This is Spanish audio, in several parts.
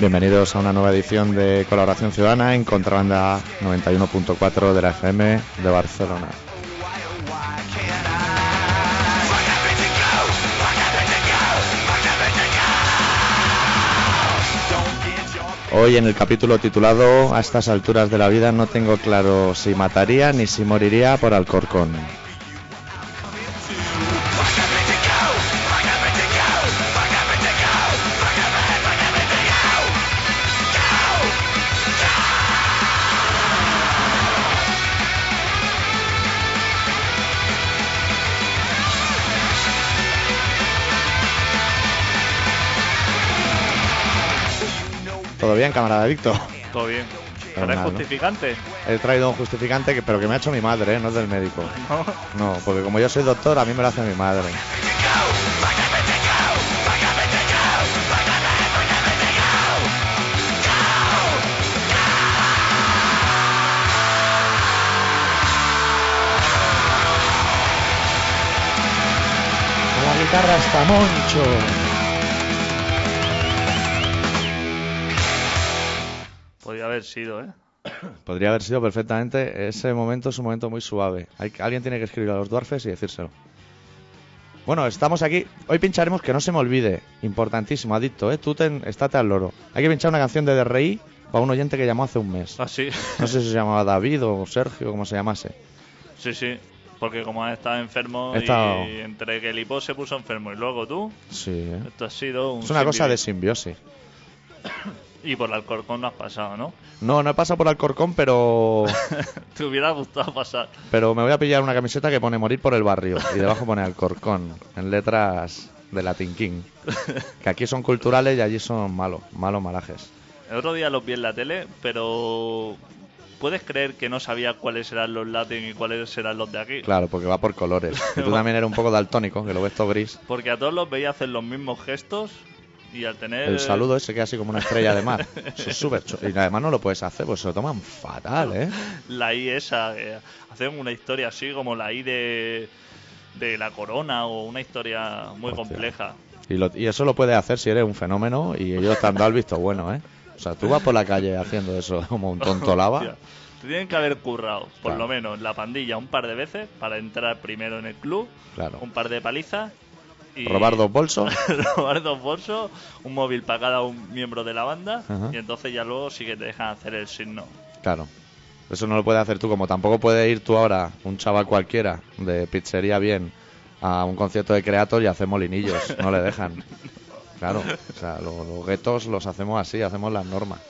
Bienvenidos a una nueva edición de Colaboración Ciudadana en Contrabanda 91.4 de la FM de Barcelona. Hoy en el capítulo titulado A estas alturas de la vida no tengo claro si mataría ni si moriría por Alcorcón. Bien, camarada Víctor? Todo bien. Normal, ¿Eres ¿no? justificante? He traído un justificante que, pero que me ha hecho mi madre, ¿eh? no es del médico. No. No, porque como yo soy doctor, a mí me lo hace mi madre. La guitarra está moncho. Haber sido, ¿eh? Podría haber sido perfectamente. Ese momento es un momento muy suave. Hay, alguien tiene que escribir a los dwarfes y decírselo. Bueno, estamos aquí. Hoy pincharemos que no se me olvide. Importantísimo, adicto, ¿eh? Tú ten, estate al loro. Hay que pinchar una canción de Rey para un oyente que llamó hace un mes. Ah, sí. No sé si se llamaba David o Sergio, como se llamase. sí, sí. Porque como has estado enfermo He estado- y entre que el hipo se puso enfermo y luego tú, Sí, ¿eh? esto ha sido un... Es una cosa de sin simbiosis. Y por el Alcorcón no has pasado, ¿no? No, no he pasado por Alcorcón, pero Te hubiera gustado pasar. pero me voy a pillar una camiseta que pone morir por el barrio y debajo pone Alcorcón en letras de Latin King. Que aquí son culturales y allí son malos, malos malajes. El otro día los vi en la tele, pero... ¿Puedes creer que no sabía cuáles serán los Latin y cuáles serán los de aquí? Claro, porque va por colores. Y tú también eres un poco daltónico, que lo ves todo gris. Porque a todos los veía hacer los mismos gestos y al tener... El saludo ese queda así como una estrella de mar. Eso es súper chulo. Y además no lo puedes hacer, pues se lo toman fatal, ¿eh? la I esa, que hacen una historia así como la I de, de la corona o una historia muy Hostia. compleja. Y, lo- y eso lo puedes hacer si eres un fenómeno y ellos te han dado el visto bueno, ¿eh? O sea, tú vas por la calle haciendo eso como un tonto lava. Hostia, Te tienen que haber currado, por Claro. lo menos, la pandilla un par de veces para entrar primero en el club, Claro. un par de palizas y Robar dos bolsos. robar dos bolsos, un móvil para cada un miembro de la banda y entonces ya luego sí que te dejan hacer el signo. Claro. Eso no lo puedes hacer tú, como tampoco puedes ir tú ahora, un chaval cualquiera, de pizzería bien, a un concierto de Creator y hacer molinillos. No le dejan. Claro. O sea, lo- los guetos los hacemos así, hacemos las normas.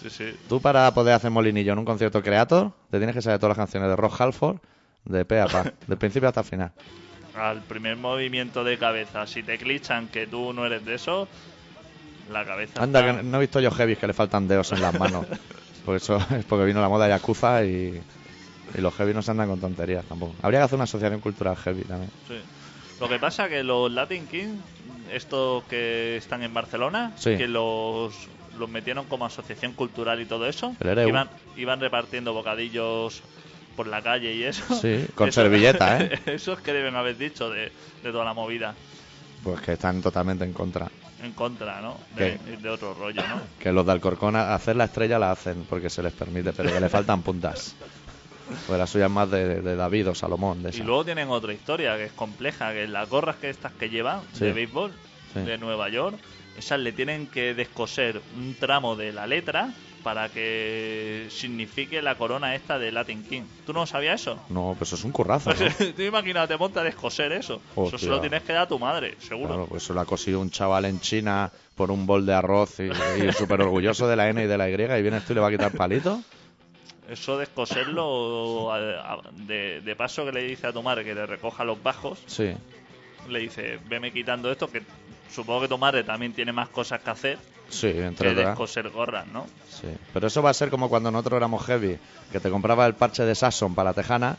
Sí, sí. Tú para poder hacer molinillo en un concierto Creator, te tienes que saber todas las canciones de Rock Halford, de pe a pa, del principio hasta el final. Al primer movimiento de cabeza, si te clichan que tú no eres de eso, la cabeza. Anda, está- que no he visto yo heavies que le faltan dedos en las manos. Por eso es porque vino la moda Yakuza y, y los heavy no se andan con tonterías tampoco. Habría que hacer una asociación cultural heavy también. Sí. Lo que pasa que los Latin King, estos que están en Barcelona, Sí. que los, los metieron como asociación cultural y todo eso, iban, iban repartiendo bocadillos por la calle y eso. Sí, con Eso- servilleta, ¿eh? Esos que deben haber dicho de, de toda la movida. Pues que están totalmente en contra. En contra, ¿no? De, de otro rollo, ¿no? Que los de Alcorcón hacer la estrella la hacen porque se les permite, pero que le faltan puntas. Pues la suya es más de, de David o Salomón. De Y luego tienen otra historia que es compleja, que las gorras que estas que llevan Sí. de béisbol Sí. de Nueva York, esas le tienen que descoser un tramo de la letra para que signifique la corona esta de Latin King. ¿Tú no sabías eso? No, pues eso es un currazo, ¿no? Tú imagínate, ponte a descoser eso. Eso se lo tienes que dar a tu madre, seguro. Claro, pues eso lo ha cosido un chaval en China por un bol de arroz y, y súper orgulloso de la N y de la Y y vienes tú y le va a quitar palito. Eso descoserlo a- a- de, de paso que le dice a tu madre que le recoja los bajos, Sí, le dice, veme quitando esto, que supongo que tu madre también tiene más cosas que hacer sí, entre que descoser gorras, ¿no? Sí. Pero eso va a ser como cuando nosotros éramos heavy, que te compraba el parche de Sasson para la tejana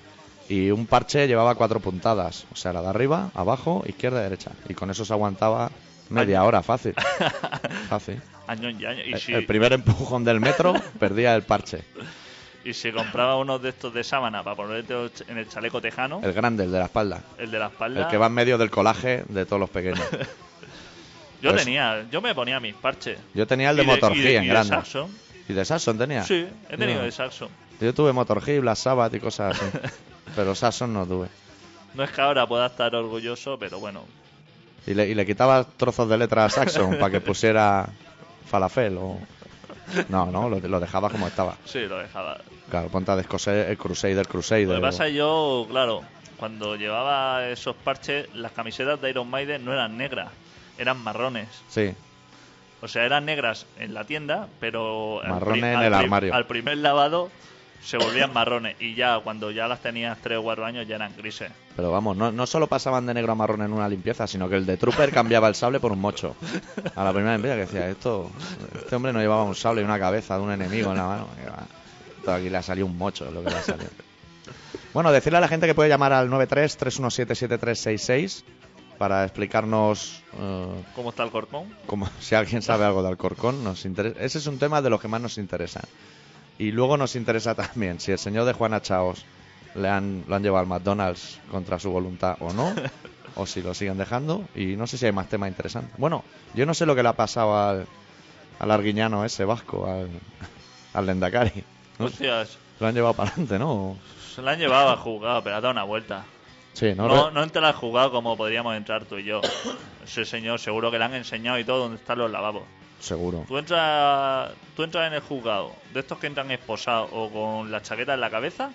y un parche llevaba cuatro puntadas. O sea, la de arriba, abajo, izquierda y derecha. Y con eso se aguantaba media hora, fácil. Fácil. Años y años. Y El, si, el primer empujón del metro perdía el parche. Y si compraba unos de estos de sábana para ponerte en el chaleco tejano, El grande, el de la espalda. el de la espalda. El que va en medio del colaje de todos los pequeños. Yo pues- tenía, yo me ponía mis parches. Yo tenía el de Motor G en y grande. Saxon. ¿Y de Sasson tenía? Sí, he tenido Yo- de Saxon. Yo tuve Motor G, Black Sabbath y cosas así. pero Sasson no tuve. No es que ahora pueda estar orgulloso, pero bueno. Y le, y le quitaba trozos de letra a Saxon para que pusiera falafel o... No, no, lo, lo dejaba como estaba. Sí, lo dejaba. Claro, ponte a descoser el Crusader, Crusader. Lo que o- pasa es yo, claro, cuando llevaba esos parches, las camisetas de Iron Maiden no eran negras, eran marrones. Sí, O sea, eran negras en la tienda, pero Marrones en al el armario. Al primer lavado se volvían marrones y ya cuando ya las tenías 3 o 4 años ya eran grises. pero vamos, no, no solo pasaban de negro a marrón en una limpieza, sino que el de Trooper cambiaba el sable por un mocho. A la primera limpieza que decía, esto, este hombre no llevaba un sable y una cabeza de un enemigo en la mano. Esto aquí le ha salido un mocho, es lo que le ha salido. Bueno, decirle a la gente que puede llamar al 93-317-7366 para explicarnos eh, ¿Cómo está el corcón? como si alguien sabe algo de Alcorcón, nos interesa. Ese es un tema de los que más nos interesan. Y luego nos interesa también si el señor de Juana Chaos le han, lo han llevado al McDonald's contra su voluntad o no, o si lo siguen dejando. Y no sé si hay más temas interesantes. Bueno, yo no sé lo que le ha pasado al, al arguiñano ese vasco, al, al Lendakari. ¿no? Hostias, Lo han llevado para adelante, ¿no? se la han llevado al juzgado, pero ha dado una vuelta. Sí, ¿no? No, entra al juzgado como podríamos entrar tú y yo. Ese señor seguro que le han enseñado y todo dónde están los lavabos. Seguro. Tú entras, tú entras en el juzgado de estos que entran esposados o con la chaqueta en la cabeza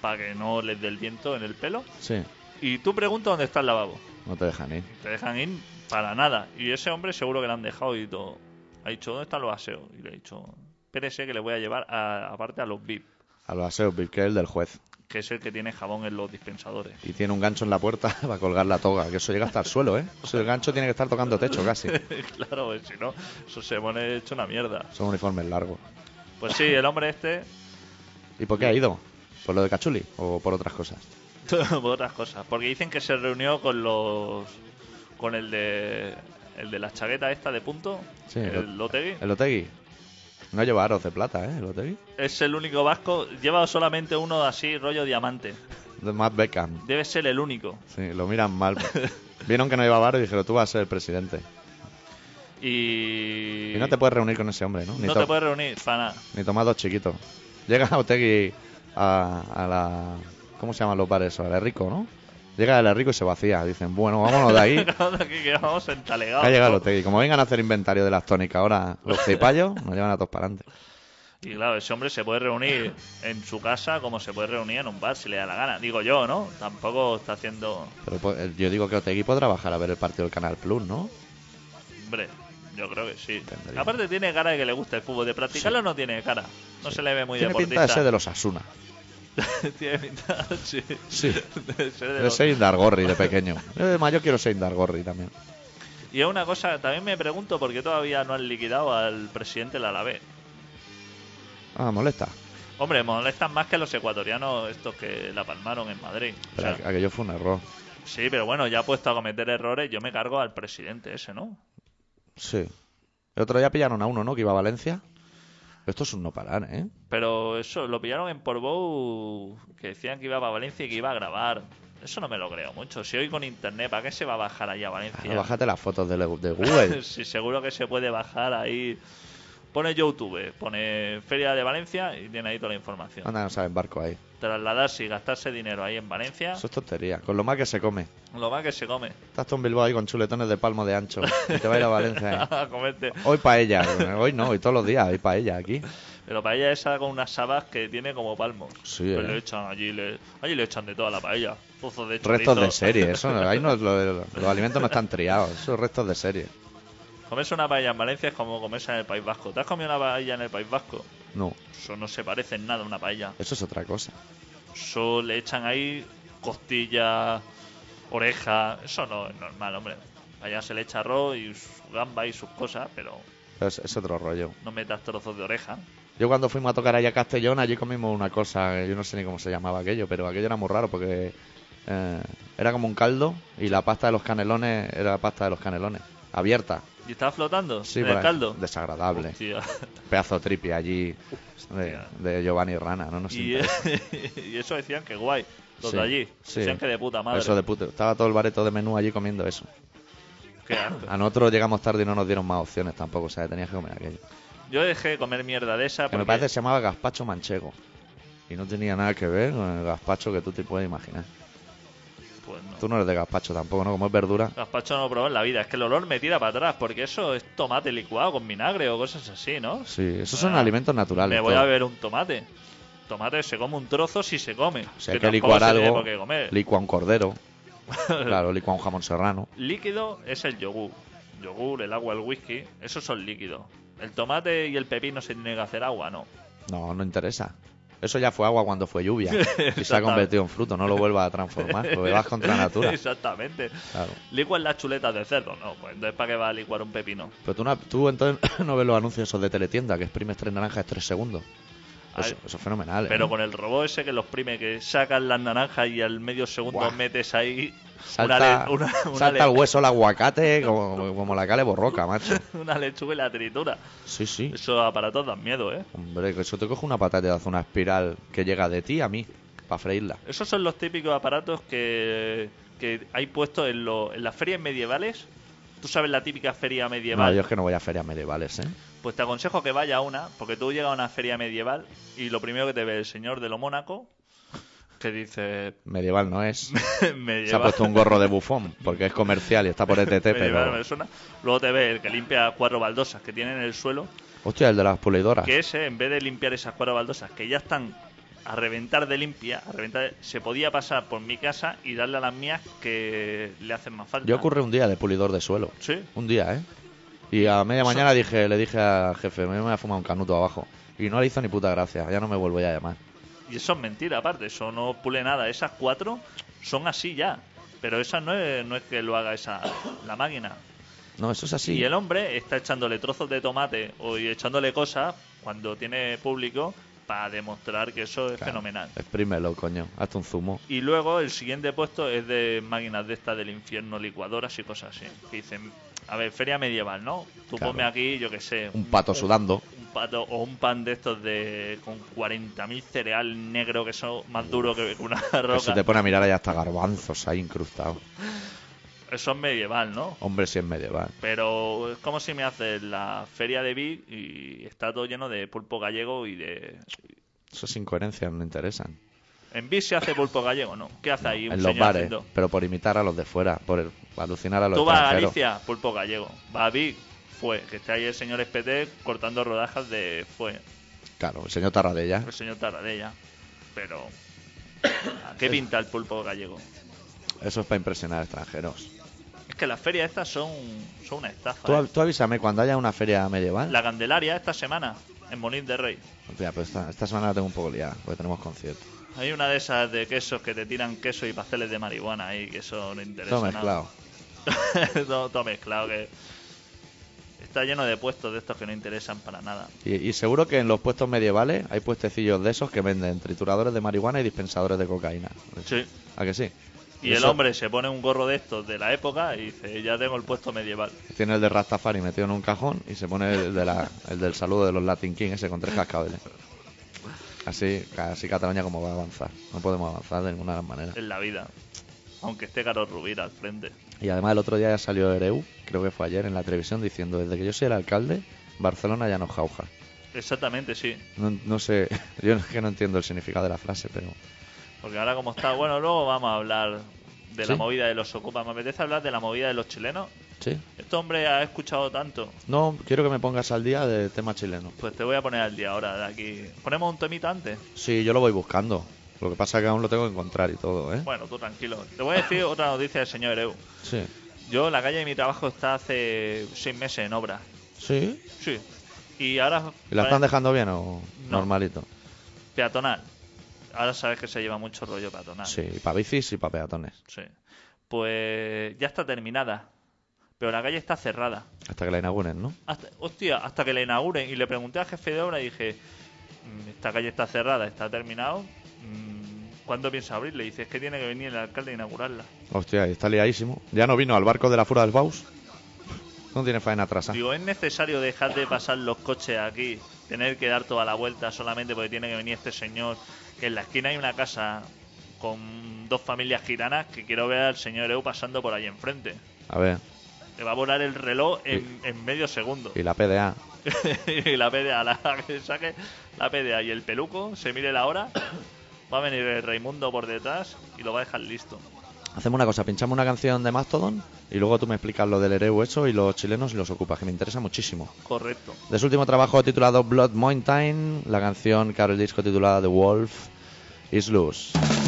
para que no les dé el viento en el pelo Sí, y tú preguntas dónde está el lavabo. no te dejan ir. Te dejan ir para nada. Y ese hombre seguro que le han dejado y todo. Ha dicho, ¿dónde están los aseos? Y le ha dicho, espérese que le voy a llevar a- aparte a los VIP, A los aseos Bill, que es el del juez. Que es el que tiene jabón en los dispensadores. Y tiene un gancho en la puerta para colgar la toga, que eso llega hasta el suelo, ¿eh? El gancho tiene que estar tocando techo casi. claro, pues, si no, eso se pone hecho una mierda. Son uniformes largos. Pues sí, el hombre este, ¿Y por qué ha ido? ¿Por lo de Cachuli o por otras cosas? por otras cosas. Porque dicen que se reunió con los. con el de. el de la chaqueta esta de punto, Sí, el Lotegui. El Otegui. No lleva aros de plata, ¿eh? El Otegui. Es el único vasco, lleva solamente uno así, rollo diamante. De Matt Beckham. Debe ser el único. Sí, lo miran mal. Vieron que no llevaba aros y dijeron, tú vas a ser el presidente. Y. Y no te puedes reunir con ese hombre, ¿no? Ni, no te puedes reunir, para nada. ni tomar dos chiquitos. Llega Otegui a, a la... ¿Cómo se llaman los bares? A la Rico, ¿no? Llega el rico y se vacía. Dicen, bueno, vámonos de ahí. Aquí que vamos entalegados. Ha llegado el. Como vengan a hacer inventario de las tónicas ahora, los cipayos nos llevan a todos para adelante. Y claro, ese hombre se puede reunir en su casa como se puede reunir en un bar si le da la gana. Digo yo, ¿no? Tampoco está haciendo. Pero pues, eh, yo digo que Otegui podrá bajar a ver el partido del Canal Plus, ¿no? Hombre, yo creo que sí. Tendría. Aparte, tiene cara de que le gusta el fútbol. De practicarlo no tiene cara. No se le ve muy Tiene pinta deportista. de ser de los Asuna. tiene sí. Sí. De ser de los- Indargorri de pequeño. Yo de mayor quiero ser Indargorri también. Y es una cosa, también me pregunto por qué todavía no han liquidado al presidente del Alavés. Ah, molesta. Hombre, molestan más que los ecuatorianos estos que la palmaron en Madrid. O Pero sea, aquello fue un error. sí, pero bueno, ya puesto a cometer errores, yo me cargo al presidente ese, ¿no? Sí. El otro día pillaron a uno, ¿no? Que iba a Valencia. Esto es un no parar, ¿eh? Pero eso, lo pillaron en Portbou, que decían que iba a Valencia y que iba a grabar. Eso no me lo creo mucho. Si hoy con internet, ¿para qué se va a bajar ahí a Valencia? Ah, Bájate las fotos de, de Google. si seguro que se puede bajar ahí. Pone YouTube, pone Feria de Valencia y tiene ahí toda la información. Anda, no saben barco ahí. Trasladarse y gastarse dinero ahí en Valencia, Eso es tontería. Con lo más que se come. lo más que se come. Estás tú en Bilbao ahí con chuletones de palmo de ancho. Y te va a ir a Valencia ahí. a comerte. Hoy paella. Hoy no, hoy todos los días hay paella aquí. Pero paella esa con unas sabas que tiene como palmos. Sí, Pues eh. le echan allí, le, allí le echan de toda la paella. Pozos de Restos de serie. Eso, no- ahí no, lo- los alimentos no están triados. Eso es restos de serie. Comerse una paella en Valencia es como comerse en el País Vasco. ¿Te has comido una paella en el País Vasco? No, Eso no se parece en nada a una paella. eso es otra cosa. Eso le echan ahí costillas, oreja. Eso no es normal, hombre. Allá se le echa arroz y su gamba y sus cosas, pero Es, es otro rollo. no metas trozos de oreja. Yo cuando fuimos a tocar allá a Castellón, allí comimos una cosa, yo no sé ni cómo se llamaba aquello, pero aquello era muy raro porque eh, era como un caldo y la pasta de los canelones era la pasta de los canelones. Abierta. ¿Y estaba flotando? Sí, ¿En por el caldo? Desagradable. Hostia. Pedazo tripi allí de, Giovanni Rana, no nos Y, y eso decían que guay. Los Sí, de allí. sí. Decían que de puta madre. Eso de puto. Estaba todo el bareto de menú allí comiendo eso. Qué. A nosotros llegamos tarde y no nos dieron más opciones tampoco, o sea, tenías que comer aquello. Yo dejé de comer mierda de esa Que me porque- parece que se llamaba gazpacho manchego. Y no tenía nada que ver con el gazpacho que tú te puedes imaginar. Pues no. Tú no eres de gazpacho tampoco, ¿no? Como es verdura. Gazpacho no lo probé en la vida. Es que el olor me tira para atrás porque eso es tomate licuado con vinagre o cosas así, ¿no? Sí, esos son Ah, alimentos naturales. Me voy todo. a beber un tomate. Tomate se come un trozo si se come. Si hay que licuar algo, licua un cordero. claro, licua un jamón serrano. Líquido es el yogur. Yogur, el agua, el whisky, esos son líquidos. El tomate y el pepino se tiene que hacer agua, ¿no? No, no interesa. Eso ya fue agua cuando fue lluvia. y se ha convertido en fruto. No lo vuelvas a transformar, porque vas contra natura. Exactamente. Claro. ¿Licuas las chuletas de cerdo? No, pues entonces ¿para qué va a licuar un pepino? Pero tú, no, tú entonces no ves los anuncios esos de teletienda que exprimes tres naranjas en tres segundos. A Eso, es fenomenal. ¿eh? Pero con el robot ese que los prime, que sacan las naranjas y al medio segundo Buah. metes ahí salta, una, una, una salta el hueso el aguacate como, como la cale borroca, macho. una lechuga y la tritura. Sí, sí. Esos aparatos dan miedo, ¿eh? Hombre, que eso te coge una patata y te hace una espiral que llega de ti a mí para freírla. Esos son los típicos aparatos que, que hay puestos en, lo- en las ferias medievales. Tú sabes la típica feria No, medieval. yo es que no voy a ferias medievales, ¿eh? Pues te aconsejo que vaya a una, porque tú llegas a una feria medieval y lo primero que te ve el señor de lo Mónaco, que dice Medieval no es. medieval. Se ha puesto un gorro de bufón porque es comercial y está por ETT, medieval pero. me suena. Luego te ve el que limpia cuatro baldosas que tienen en el suelo, Hostia, el de las pulidoras. que ese, en vez de limpiar esas cuatro baldosas que ya están a reventar de limpia, a reventar, se podía pasar por mi casa y darle a las mías que le hacen más falta. Yo ocurre un día de pulidor de suelo. Sí. Un día, ¿eh? Y a media mañana dije, le dije al jefe, me voy a fumar un canuto abajo. Y no le hizo ni puta gracia, ya no me vuelvo a llamar. Y eso es mentira, aparte, eso no pule nada. Esas cuatro son así ya. Pero esa no es, no es que lo haga esa la máquina. No, eso es así. Y el hombre está echándole trozos de tomate o y echándole cosas cuando tiene público para demostrar que eso es Claro, fenomenal. Exprímelo, coño. Hazte un zumo. Y luego el siguiente puesto es de máquinas de estas del infierno, licuadoras y cosas así. Que dicen, a ver, feria medieval, ¿no? Tú Claro. ponme aquí, yo qué sé. Un pato sudando. Un pato o un pan de estos de con 40.000 cereal negro que son más duros que una roca. se te pone a mirar ahí hasta garbanzos ahí incrustados. Eso es medieval, ¿no? Hombre, si es medieval. Pero es como si me haces la feria de Vic y está todo lleno de pulpo gallego y de... Esas incoherencias no interesan. En Vic se hace pulpo gallego, ¿no? ¿Qué hace ahí un en los señor bares, haciendo? pero por imitar a los de fuera, por el- alucinar a los Tú vas a extranjeros. Galicia, pulpo gallego. Va a Vic, fue. Que está ahí el señor Espeté cortando rodajas de fue. Claro, el señor Tarradella. El señor Taradella. Pero... ¿A qué pinta el pulpo gallego? Eso es para impresionar a extranjeros. Que las ferias estas son, son una estafa. Tú, ¿eh? tú avísame cuando haya una feria medieval. La Candelaria esta semana, en Monit de Rey. Hostia, pues esta, esta semana la tengo un poco liada, porque tenemos concierto. Hay una de esas de quesos que te tiran queso y pasteles de marihuana ahí, que eso no interesa Todo nada. mezclado. todo, todo mezclado, que está lleno de puestos de estos que no interesan para nada. Y, y seguro que en los puestos medievales hay puestecillos de esos que venden trituradores de marihuana y dispensadores de cocaína. Sí. ¿A que sí? Y el hombre se pone un gorro de estos de la época y dice, ya tengo el puesto medieval. Tiene el de Rastafari metido en un cajón y se pone el, de la, el del saludo de los Latin King, ese con tres cascabeles. Así, así Cataluña como va a avanzar. No podemos avanzar de ninguna manera. En la vida. Aunque esté Carlos Rubira al frente. Y además el otro día ya salió Ereu, creo que fue ayer, en la televisión diciendo, desde que yo soy el alcalde, Barcelona ya no jauja. Exactamente, sí. No, no sé, yo es que no entiendo el significado de la frase, pero... Porque ahora como está, bueno, luego vamos a hablar de la movida de los ocupas. Me apetece hablar de la movida de los chilenos. Sí. Este hombre ha escuchado tanto. No, quiero que me pongas al día de tema chileno. Pues te voy a poner al día ahora de aquí. ¿Ponemos un temita antes? Sí, yo lo voy buscando. Lo que pasa es que aún lo tengo que encontrar y todo, ¿eh? Bueno, tú tranquilo. Te voy a decir otra noticia del señor Ereu. Sí. Yo, la calle de mi trabajo está hace seis meses en obra. Sí. Sí. Y ahora... ¿Y la están dejando bien o No. normalito? Peatonal. Ahora sabes que se lleva mucho rollo peatonal. Sí, para bicis y para peatones. Sí. Pues ya está terminada. Pero la calle está cerrada. Hasta que la inauguren, ¿no? Hasta, hostia, hasta que la inauguren. Y le pregunté al jefe de obra y dije, "Mm, esta calle está cerrada, está terminado. mm, ¿Cuándo piensa abrirle? Y dice, es que tiene que venir el alcalde a inaugurarla. Hostia, está liadísimo. Ya no vino al barco de la Fura del Baus. No tiene faena atrás. Digo, ¿es necesario dejar de pasar los coches aquí? Tener que dar toda la vuelta solamente porque tiene que venir este señor. Que en la esquina hay una casa con dos familias gitanas que quiero ver al señor Eu pasando por ahí enfrente. A ver. Le va a volar el reloj en, en medio segundo. Y la PDA. y la PDA, la que saque la PDA y el peluco, se mire la hora, va a venir el Raimundo por detrás y lo va a dejar listo. Hacemos una cosa, pinchamos una canción de Mastodon y luego tú me explicas lo del Ereu eso y los chilenos y los ocupas, que me interesa muchísimo. Correcto. De su último trabajo titulado Blood Mountain, la canción que abre el disco titulada The Wolf is Loose.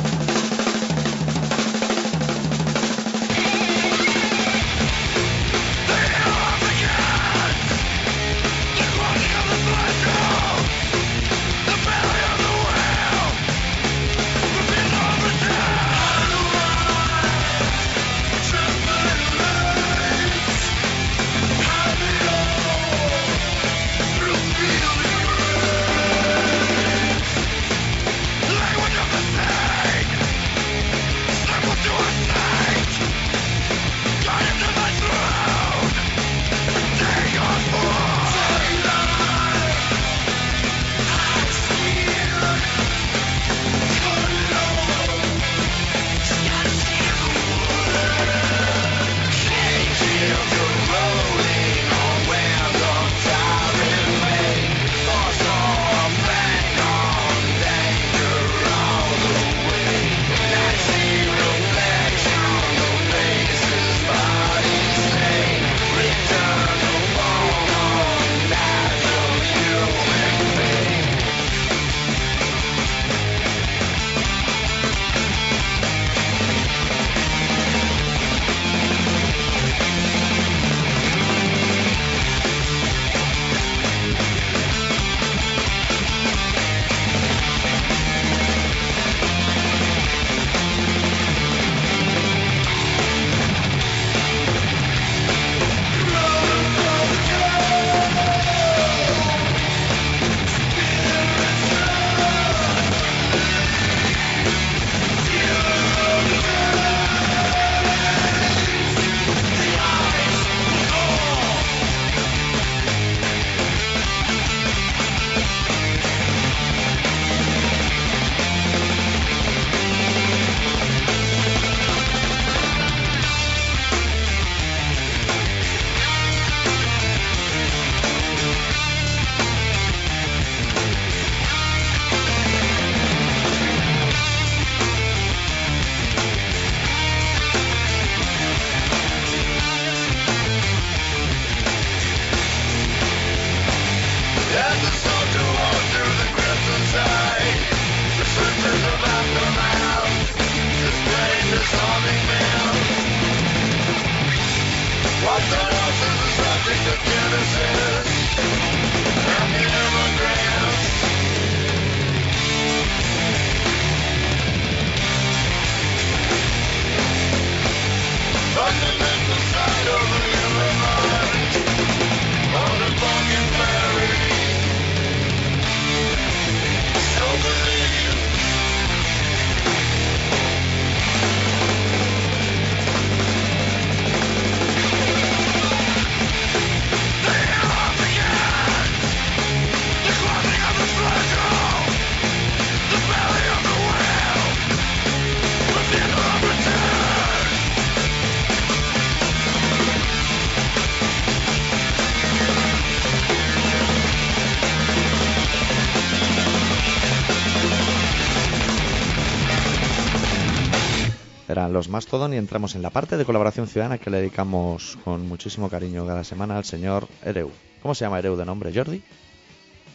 Los Mastodon y entramos en la parte de colaboración ciudadana que le dedicamos con muchísimo cariño cada semana al señor Ereu. ¿Cómo se llama Ereu de nombre? ¿Jordi?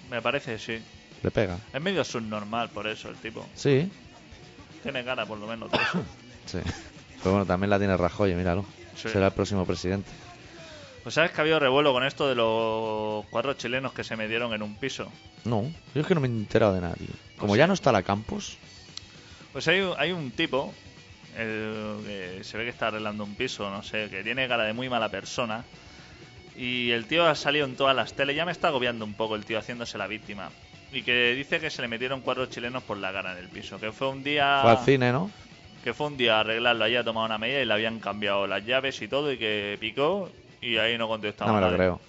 Me parece, sí. Le pega. Es medio subnormal por eso el tipo. Sí, Tiene cara por lo menos de eso. sí. Pero bueno, también la tiene Rajoy, míralo. Sí. Será el próximo presidente. Pues sabes que ha habido revuelo con esto de los cuatro chilenos que se metieron en un piso. No, yo es que no me he enterado de nadie. Como Pues ya no está la campus, Pues hay, hay un tipo el que se ve que está arreglando un piso, no sé, que tiene cara de muy mala persona. Y el tío ha salido en todas las teles, ya me está agobiando un poco el tío haciéndose la víctima. Y que dice que se le metieron cuatro chilenos por la cara en el piso. Que fue un día. fue al cine, ¿no? Que fue un día a arreglarlo, allí ha tomado una medida y le habían cambiado las llaves y todo. Y que picó Y ahí no contestaba No me lo nadie. creo.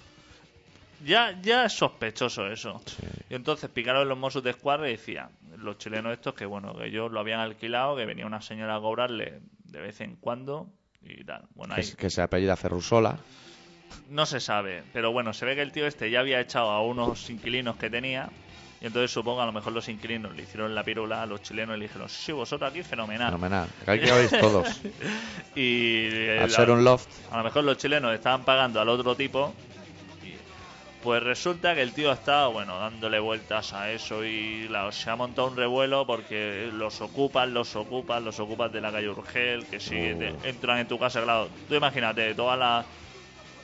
Ya, ya es sospechoso eso. Sí. Y entonces picaron los Mossos de Escuadra y decían, los chilenos estos, que bueno, que ellos lo habían alquilado, que venía una señora a cobrarle de vez en cuando y tal. Bueno, ahí Que, que se apellida Ferrusola. no se sabe, pero bueno, se ve que el tío este ya había echado a unos inquilinos que tenía. Y entonces supongo a lo mejor los inquilinos le hicieron la pirula a los chilenos y le dijeron, sí, vosotros aquí, fenomenal. Fenomenal. Que oír todos. Y eh, Al ser un loft. a lo mejor los chilenos estaban pagando al otro tipo. Pues resulta que el tío está, bueno, dándole vueltas a eso y claro, se ha montado un revuelo porque los ocupan, los ocupan, los ocupan de la calle Urgel, que si Oh. te- entran en tu casa, claro. Tú imagínate, toda la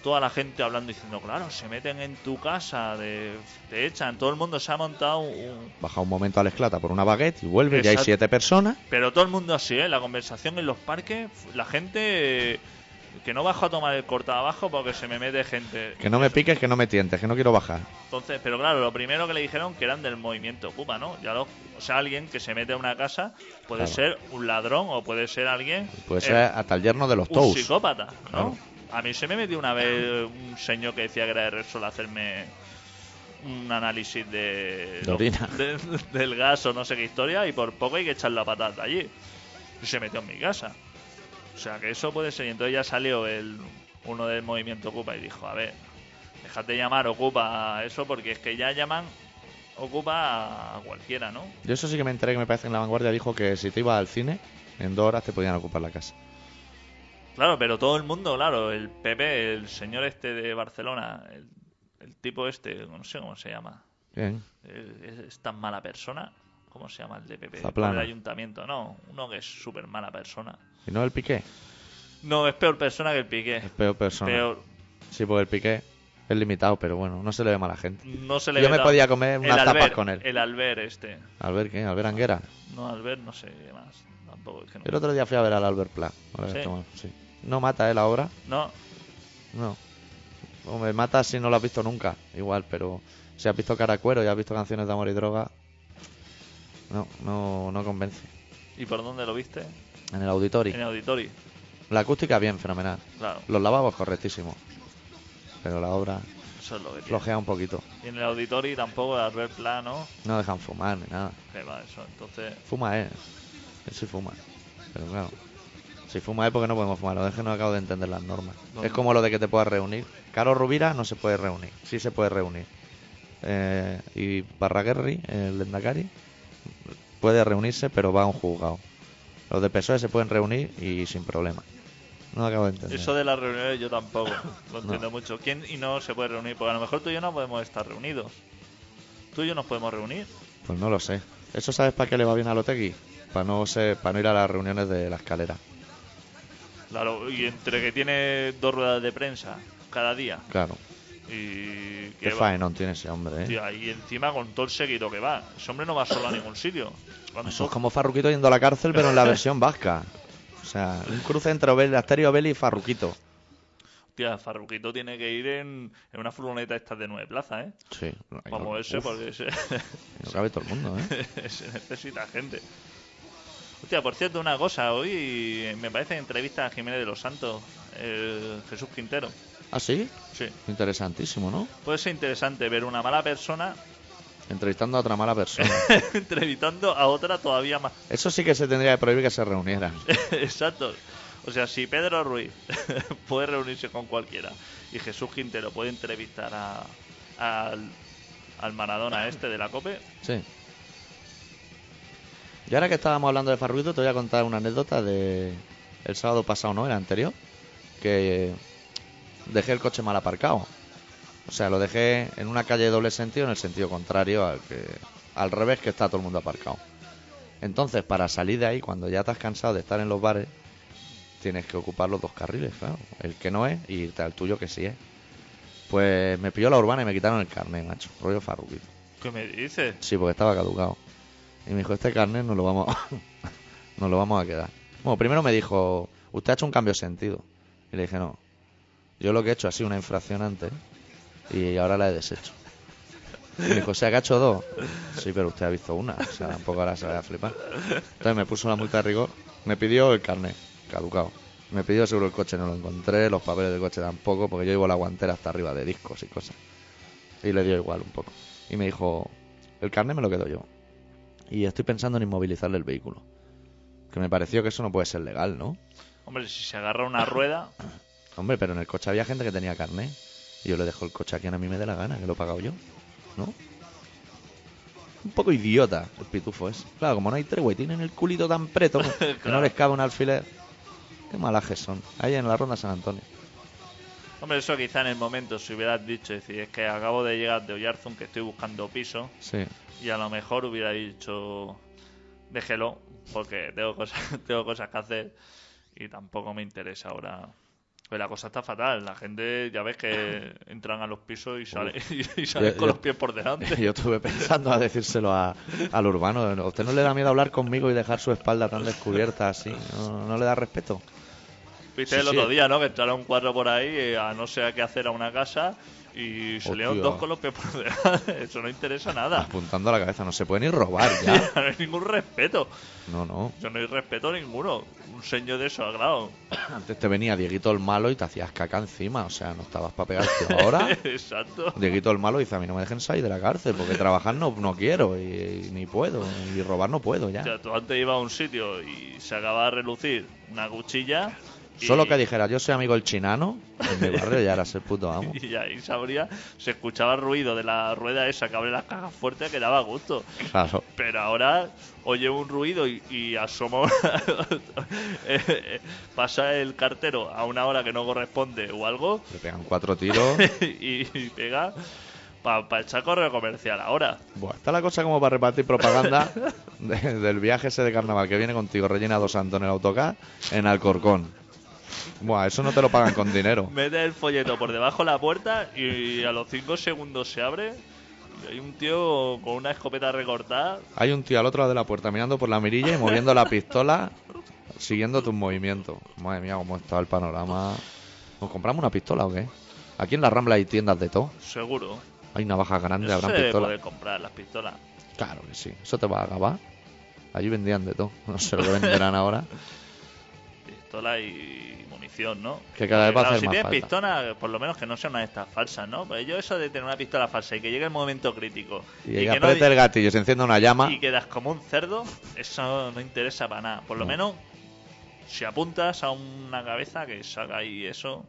toda la gente hablando diciendo, claro, se meten en tu casa, de, te echan, todo el mundo se ha montado un, Baja un momento a la esclata por una baguette y vuelve. Ya hay Exacto. siete personas. Pero todo el mundo así, ¿eh? La conversación en los parques, la gente que no bajo a tomar el corta abajo porque se me mete gente. Que no me piques, que no me tientes, que no quiero bajar. Entonces, pero claro, lo primero que le dijeron que eran del movimiento Ocupa, ¿no? Ya lo, o sea, alguien que se mete a una casa puede Claro. ser un ladrón o puede ser alguien Puede eh, ser hasta el yerno de los un Tous. psicópata, ¿no? Claro. A mí se me metió una vez un señor que decía que era de Repsol hacerme un análisis de, De orina. de- del gas o no sé qué historia y por poco hay que echar la patata allí. Y se metió en mi casa. O sea que eso puede ser. Y entonces ya salió el uno del movimiento Ocupa y dijo, a ver, déjate llamar Ocupa a eso porque es que ya llaman Ocupa a cualquiera, ¿no? Yo eso sí que me enteré que me parece en la vanguardia dijo que si te ibas al cine, en dos horas te podían ocupar la casa. Claro, pero todo el mundo, claro, el Pepe, el señor este de Barcelona, el, el tipo este, no sé cómo se llama, Bien. es, es tan mala persona. ¿Cómo se llama el de? Zaplana. Por el ayuntamiento, no, uno que es súper mala persona. ¿Y no el Piqué? No, es peor persona que el Piqué. Es peor persona. Peor. Sí, porque el Piqué es limitado, pero bueno, no se le ve mala gente. No se le Yo ve me podía comer unas el tapas Albert, con él. El Albert este. Albert, ¿qué? Albert Anguera. No, Albert, no sé qué más. Tampoco es que no. El otro día fui a ver al Albert Pla. ¿Sí? No mata, ¿eh? La obra. No, No. Hombre, mata si no lo has visto nunca. Igual, pero si has visto cara a cuero y has visto canciones de amor y droga. No, no, no convence. ¿y por dónde lo viste? En el auditorio. En el auditorio, La acústica bien, fenomenal. claro. Los lavabos correctísimos. Pero la obra Eso es lo que flojea un poquito. Y en el auditorio tampoco, el Albert Plano, No dejan fumar ni nada. que va eso. Entonces, Fuma él. Él sí fuma. Pero claro. Si fuma él, porque no podemos fumar? Lo es que no acabo de entender las normas. No. Es como lo de que te puedas reunir. Caro Rubira no se puede reunir. Sí se puede reunir. Eh, y Barraguerri, el Lendakari, puede reunirse, pero va a un juzgado. Los de PSOE se pueden reunir y sin problema. No acabo de entender. eso de las reuniones yo tampoco lo entiendo mucho. ¿Quién y no se puede reunir? Porque a lo mejor tú y yo no podemos estar reunidos. ¿Tú y yo nos podemos reunir? Pues no lo sé. ¿Eso sabes para qué le va bien a Lotegui? Para no, ser, para no ir a las reuniones de la escalera. Claro, y entre que tiene dos ruedas de prensa cada día Claro. Y Qué faenón tiene ese hombre, ¿eh? Tía, y encima con todo el seguido que va. Ese hombre no va solo a ningún sitio. Cuando Eso es como Farruquito yendo a la cárcel, pero en la versión vasca. O sea, un cruce entre Obel, Asterio Obel y Farruquito. Tía, Farruquito tiene que ir en, en una furgoneta esta de nueve plazas, ¿eh? Sí. Para moverse Uf, porque se, No cabe todo el mundo, ¿eh? se necesita gente. Hostia, por cierto, una cosa. Hoy me parece entrevista a Jiménez de los Santos, el Jesús Quintero. ¿Ah, sí? Sí. Interesantísimo, ¿no? Puede ser interesante ver una mala persona Entrevistando a otra mala persona. entrevistando a otra todavía más. Eso sí que se tendría que prohibir que se reunieran. Exacto. O sea, si Pedro Ruiz puede reunirse con cualquiera y Jesús Quintero puede entrevistar a, al, al Maradona este de la COPE, Sí. Y ahora que estábamos hablando de Farruquito, te voy a contar una anécdota de el sábado pasado, ¿no? El anterior. Que dejé el coche mal aparcado. O sea, lo dejé en una calle de doble sentido, en el sentido contrario al que al revés que está todo el mundo aparcado. Entonces, para salir de ahí, cuando ya has cansado de estar en los bares, tienes que ocupar los dos carriles, claro. El que no es y irte al tuyo que sí es. Pues me pilló la urbana y me quitaron el carnet, macho. Rollo Farruquito. ¿qué me dices? Sí, porque estaba caducado. Y me dijo, este carnet nos lo vamos a, nos lo vamos a quedar. Bueno, primero me dijo, usted ha hecho un cambio de sentido. Y le dije, no, yo lo que he hecho ha sido una infracción antes y ahora la he deshecho. Y me dijo, ¿se ha hecho dos? Sí, pero usted ha visto una, o sea, tampoco ahora se va a flipar. Entonces me puso la multa de rigor, me pidió el carnet, caducado. Me pidió seguro el coche, no lo encontré, los papeles del coche tampoco, porque yo llevo la guantera hasta arriba de discos y cosas. Y le dio igual un poco. Y me dijo, el carnet me lo quedo yo. Y estoy pensando en inmovilizarle el vehículo. Que me pareció que eso no puede ser legal, ¿no? Hombre, si se agarra una rueda, Hombre, pero en el coche había gente que tenía carnet. Y yo le dejo el coche a quien a mí me dé la gana, que lo he pagado yo. ¿No? Un poco idiota el pitufo es. Claro, como no hay tregua tienen el culito tan preto que no les cabe un alfiler. Qué malajes son. Ahí en la ronda San Antonio. hombre, eso quizá en el momento si hubieras dicho, es decir, es que acabo de llegar de Oyarzún, que estoy buscando piso, Sí. y a lo mejor hubiera dicho, déjelo, porque tengo cosas, tengo cosas que hacer y tampoco me interesa ahora. Pues la cosa está fatal, la gente ya ves que entran a los pisos y salen, y, salen Yo- con yo- los pies por delante. Yo estuve pensando a decírselo a- al urbano. ¿A usted no le da miedo hablar conmigo y dejar su espalda tan descubierta así? ¿No, no le da respeto? Viste Sí, el sí. otro día, ¿no? Que entraron cuatro por ahí eh, a no sé qué hacer a una casa y salieron Hostia. dos con los pies por delante. Eso no interesa nada. Apuntando a la cabeza. No se puede ni robar ya. no hay ningún respeto. No, no. Yo no hay respeto ninguno. Un señor de eso, claro. Antes te venía Dieguito el malo y te hacías caca encima. O sea, no estabas para pegarte. Ahora Exacto. Dieguito el malo dice, a mí no me dejen salir de la cárcel porque trabajar no, no quiero y, y ni puedo. Y robar no puedo ya. O sea, tú antes ibas a un sitio y se acaba de relucir una cuchilla. Y- Solo que dijera, yo soy amigo del chinano, en mi barrio ya eras el puto amo. Y ahí sabría, se escuchaba el ruido de la rueda esa que abre las cajas fuertes que daba gusto. Claro. Pero ahora oye un ruido y, y asoma. eh, eh, pasa el cartero a una hora que no corresponde o algo Le pegan cuatro tiros. y, y pega para echar correo comercial ahora. Buah, está la cosa como para repartir propaganda de- del viaje ese de carnaval que viene contigo, rellena dos santos en el autocar, en Alcorcón. Buah, eso no te lo pagan con dinero. Mete el folleto por debajo de la puerta y a los 5 segundos se abre. Y hay un tío con una escopeta recortada. Hay un tío al otro lado de la puerta mirando por la mirilla y moviendo la pistola, siguiendo tus movimientos. Madre mía, cómo está el panorama. ¿Nos compramos una pistola o qué? Aquí en la Rambla hay tiendas de todo. Seguro. Hay navajas grandes, habrán se debe pistolas. poder comprar las pistolas. Claro que sí. Eso te va a acabar. Allí vendían de todo. No sé lo que venderán ahora. Pistola y munición, ¿no? Que cada vez va a Claro, hacer si más tienes falta. pistola, por lo menos que no sea una de estas falsas, ¿no? Pues yo eso de tener una pistola falsa y que llegue el momento crítico Y, y, que no- apriete el gatillo y se encienda una llama. y quedas como un cerdo, eso no interesa para nada. Por lo No. menos, si apuntas a una cabeza que salga ahí eso...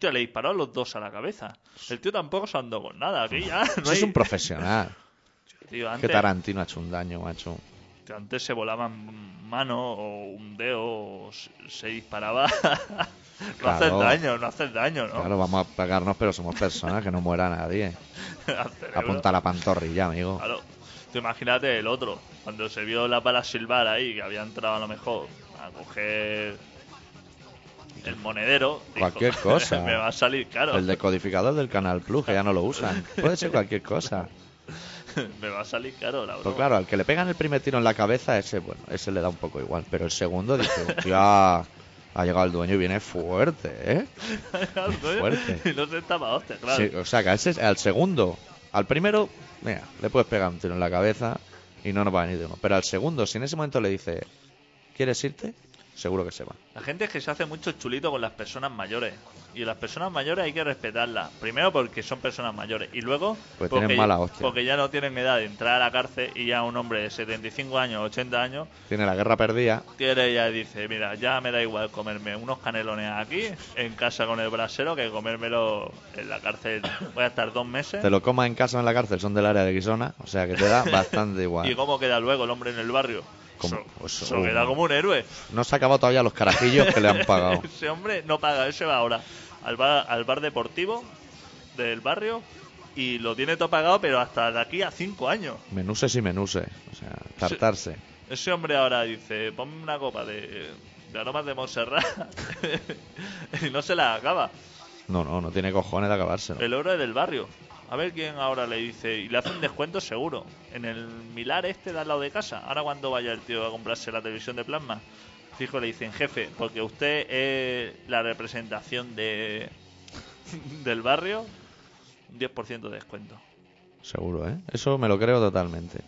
Le disparó a los dos a la cabeza. El tío tampoco se andó con nada. Aquí ya no hay... es un profesional. Tío, Que Tarantino ha hecho un daño, macho. Tío, antes se volaban mano o un dedo o se- disparaba. no Claro. haces daño, no haces daño, ¿no? Claro, vamos a pegarnos, pero somos personas, que no muera nadie. Apunta la pantorrilla, amigo. Claro. Tú imagínate el otro, cuando se vio la bala silbar ahí, que había entrado a lo mejor a coger el monedero. dijo, Cualquier cosa. me va a salir caro. El decodificador del Canal Plus, que ya no lo usan. Puede ser cualquier cosa. me va a salir caro, la Pero broma. claro, al que le pegan el primer tiro en la cabeza, ese, bueno, ese le da un poco igual. Pero el segundo dice, hostia, ha llegado el dueño y viene fuerte, ¿eh? fuerte. y no se estaba hostia, claro. Sí, o sea, que ese- al segundo, al primero, mira, le puedes pegar un tiro en la cabeza y no nos va a venir de uno. Pero al segundo, si en ese momento le dice, ¿quieres irte? Seguro que se va. La gente es que se hace mucho chulito con las personas mayores. Y las personas mayores hay que respetarlas. Primero porque son personas mayores. Y luego porque, tienen mala hostia. porque ya no tienen edad de entrar a la cárcel y ya un hombre de 75 años, 80 años, Tiene la guerra perdida. tiene ya y dice, mira, ya me da igual comerme unos canelones aquí, en casa con el brasero, que comérmelo en la cárcel. Voy a estar dos meses. Te lo comas en casa o en la cárcel, son del área de Guisona, o sea que te da bastante ¿Y igual. cómo queda luego el hombre en el barrio? Como- pues, oh. queda como un héroe. No se ha acabado todavía los carajillos que le han pagado. Ese hombre no paga, ese va ahora al bar, al bar deportivo del barrio y lo tiene todo pagado, pero hasta de aquí a cinco años. Menuses y menuses, o sea, tartarse. Ese hombre ahora dice, ponme una copa de, de aromas de Montserrat y no se la acaba. No, no, no tiene cojones de acabárselo. El oro del barrio. A ver quién ahora le dice, y le hace un descuento seguro. En el Milar este de al lado de casa. Ahora cuando vaya el tío a comprarse la televisión de plasma, fijo le dicen, jefe, porque usted es la representación de del barrio, un 10% de descuento. Seguro, ¿eh? Eso me lo creo totalmente.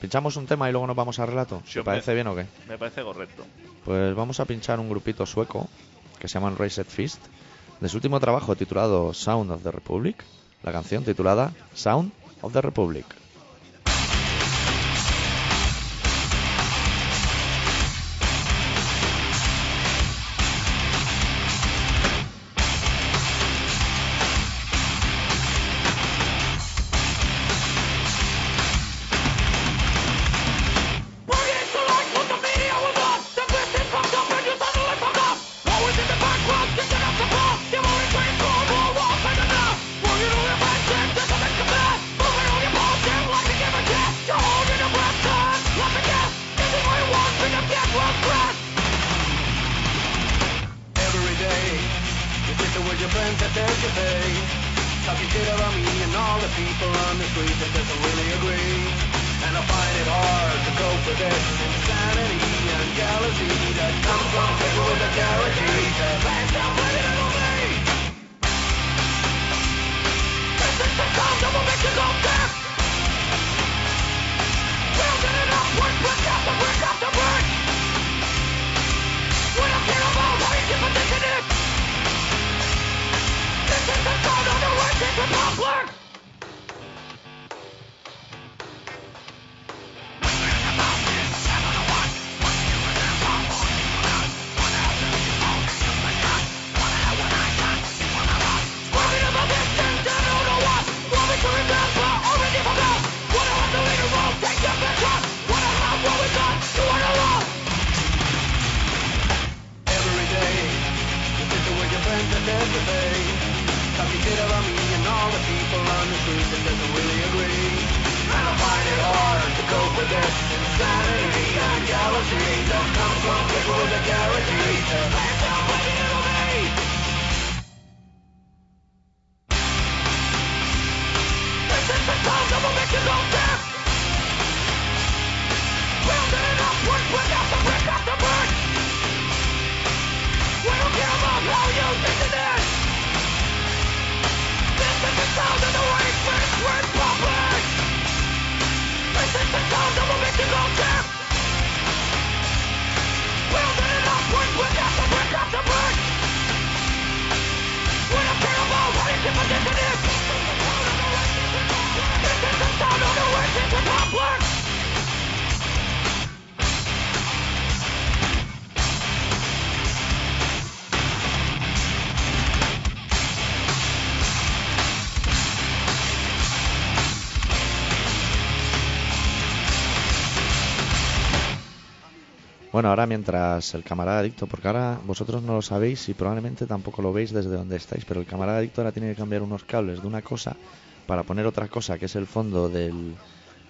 ¿Pinchamos un tema y luego nos vamos al relato? Sí, ¿Te parece bien o qué? Me parece correcto. Pues vamos a pinchar un grupito sueco que se llaman Raised Fist de su último trabajo titulado Sound of the Republic, la canción titulada Sound of the Republic. Bueno, ahora mientras el camarada adicto, porque ahora vosotros no lo sabéis y probablemente tampoco lo veis desde donde estáis, pero el camarada adicto ahora tiene que cambiar unos cables de una cosa para poner otra cosa, que es el fondo del,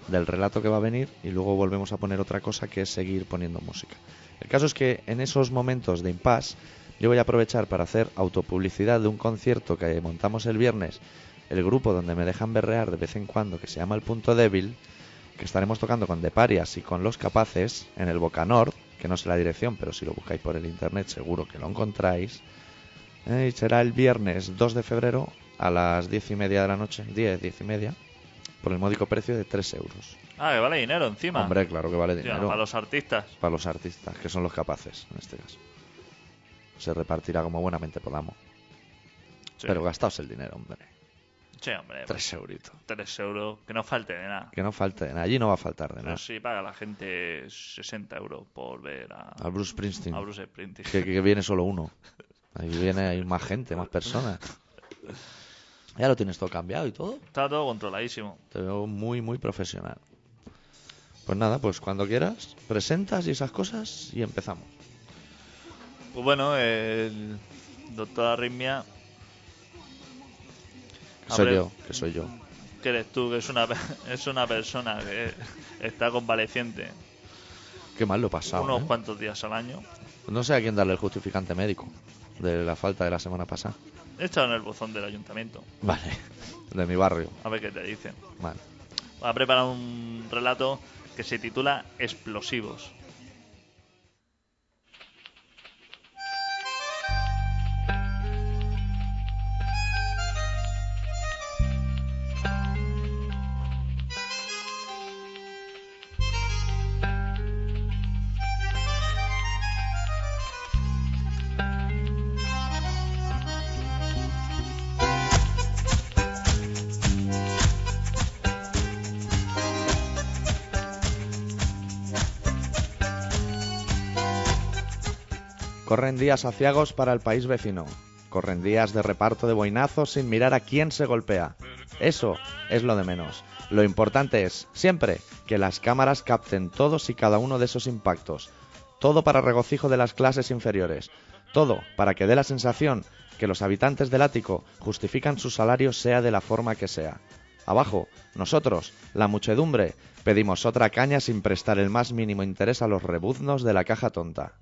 del relato que va a venir, y luego volvemos a poner otra cosa, que es seguir poniendo música. El caso es que en esos momentos de impasse, yo voy a aprovechar para hacer autopublicidad de un concierto que montamos el viernes, el grupo donde me dejan berrear de vez en cuando, que se llama El Punto Débil, que estaremos tocando con Deparias y con Los Capaces en el Bocanord, que no sé la dirección, pero si lo buscáis por el internet seguro que lo encontráis. Eh, será el viernes 2 de febrero a las 10 y media de la noche, 10, 10 y media, por el módico precio de 3 euros. Ah, que vale dinero encima. Hombre, claro que vale dinero para los artistas. para los artistas, que son los capaces en este caso. Se repartirá como buenamente podamos. Sí. Pero gastaos el dinero, hombre. Sí, hombre. 3 euritos. 3 euros. Que no falte de nada. Que no falte de nada. Allí no va a faltar de Pero nada. sí paga la gente 60 euros por ver a, Al Bruce Springsteen. a Bruce Springsteen. que, que viene solo uno. Ahí viene hay más gente, más personas. Ya lo tienes todo cambiado y todo. Está todo controladísimo. Te veo muy, muy profesional. Pues nada, pues cuando quieras, presentas y esas cosas y empezamos. Pues bueno, el doctor Arritmia. Soy Abre- yo, que soy yo. que eres tú, que es una, es una persona que está convaleciente Qué mal lo he pasado. unos ¿eh? cuantos días al año. No sé a quién darle el justificante médico de la falta de la semana pasada. He estado en el buzón del ayuntamiento. Vale, de mi barrio. A ver qué te dicen. Vale. Ha preparado un relato que se titula Explosivos. Días aciagos para el país vecino. Corren días de reparto de boinazos sin mirar a quién se golpea. Eso es lo de menos. Lo importante es, siempre, que las cámaras capten todos y cada uno de esos impactos. Todo para regocijo de las clases inferiores. Todo para que dé la sensación que los habitantes del ático justifican su salario sea de la forma que sea. Abajo, nosotros, la muchedumbre, pedimos otra caña sin prestar el más mínimo interés a los rebuznos de la caja tonta.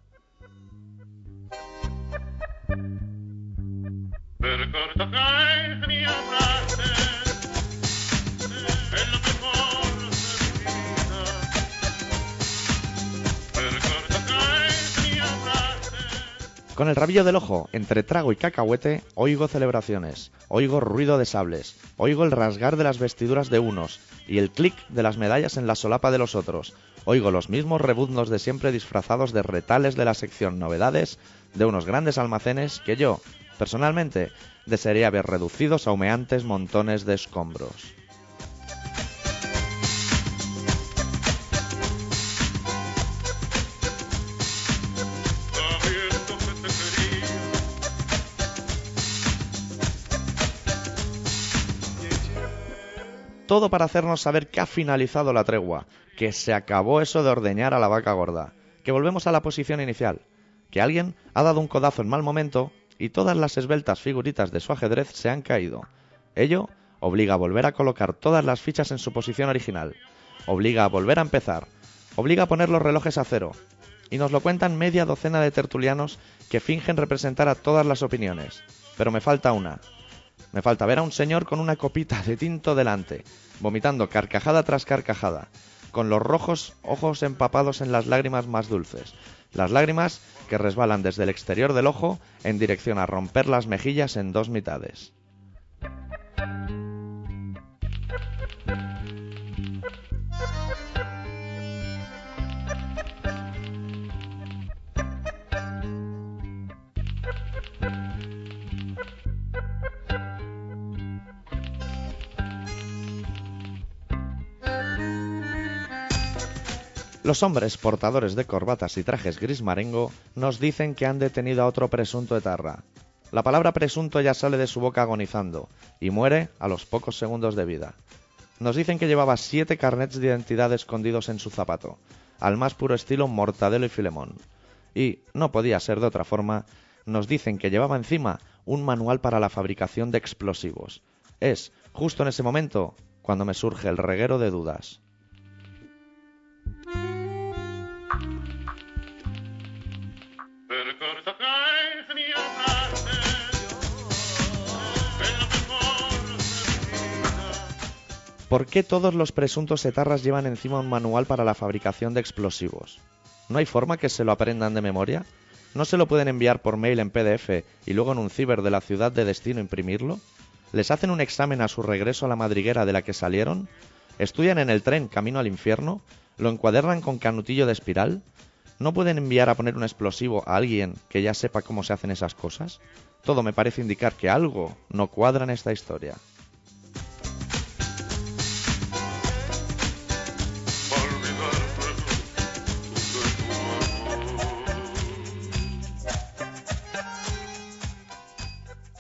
Con el rabillo del ojo, entre trago y cacahuete, oigo celebraciones, oigo ruido de sables, oigo el rasgar de las vestiduras de unos y el clic de las medallas en la solapa de los otros, oigo los mismos rebuznos de siempre disfrazados de retales de la sección novedades de unos grandes almacenes que yo, personalmente, desearía ver reducidos a humeantes montones de escombros. Todo para hacernos saber que ha finalizado la tregua, que se acabó eso de ordeñar a la vaca gorda, que volvemos a la posición inicial, que alguien ha dado un codazo en mal momento y todas las esbeltas figuritas de su ajedrez se han caído. Ello obliga a volver a colocar todas las fichas en su posición original, obliga a volver a empezar, obliga a poner los relojes a cero. Y nos lo cuentan media docena de tertulianos que fingen representar a todas las opiniones. Pero me falta una, me falta ver a un señor con una copita de tinto delante, vomitando carcajada tras carcajada, con los rojos ojos empapados en las lágrimas más dulces, las lágrimas que resbalan desde el exterior del ojo en dirección a romper las mejillas en dos mitades. Los hombres portadores de corbatas y trajes gris marengo nos dicen que han detenido a otro presunto etarra. La palabra presunto ya sale de su boca agonizando y muere a los pocos segundos de vida. Nos dicen que llevaba siete carnets de identidad escondidos en su zapato, al más puro estilo Mortadelo y Filemón. Y, no podía ser de otra forma, nos dicen que llevaba encima un manual para la fabricación de explosivos. Es, justo en ese momento, cuando me surge el reguero de dudas. ¿Por qué todos los presuntos etarras llevan encima un manual para la fabricación de explosivos? ¿No hay forma que se lo aprendan de memoria? ¿No se lo pueden enviar por mail en PDF y luego en un ciber de la ciudad de destino imprimirlo? ¿Les hacen un examen a su regreso a la madriguera de la que salieron? ¿Estudian en el tren camino al infierno? ¿Lo encuadernan con canutillo de espiral? ¿No pueden enviar a poner un explosivo a alguien que ya sepa cómo se hacen esas cosas? Todo me parece indicar que algo no cuadra en esta historia.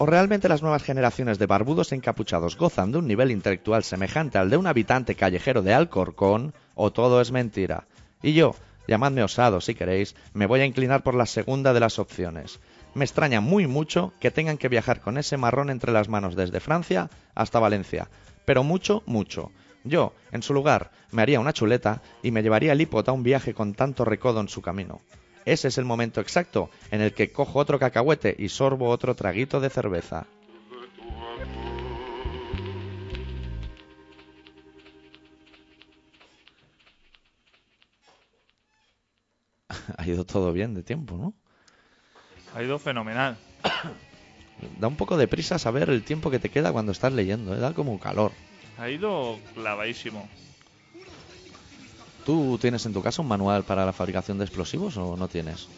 ¿O realmente las nuevas generaciones de barbudos encapuchados gozan de un nivel intelectual semejante al de un habitante callejero de Alcorcón? ¿O todo es mentira? Y yo, llamadme osado si queréis, me voy a inclinar por la segunda de las opciones. Me extraña muy mucho que tengan que viajar con ese marrón entre las manos desde Francia hasta Valencia. Pero mucho, mucho. Yo, en su lugar, me haría una chuleta y me llevaría el hipota a un viaje con tanto recodo en su camino. Ese es el momento exacto en el que cojo otro cacahuete y sorbo otro traguito de cerveza. ha ido todo bien de tiempo, ¿no? Ha ido fenomenal. Da un poco de prisa saber el tiempo que te queda cuando estás leyendo, ¿eh? da como calor. Ha ido clavadísimo. ¿Tú tienes en tu casa un manual para la fabricación de explosivos o no tienes?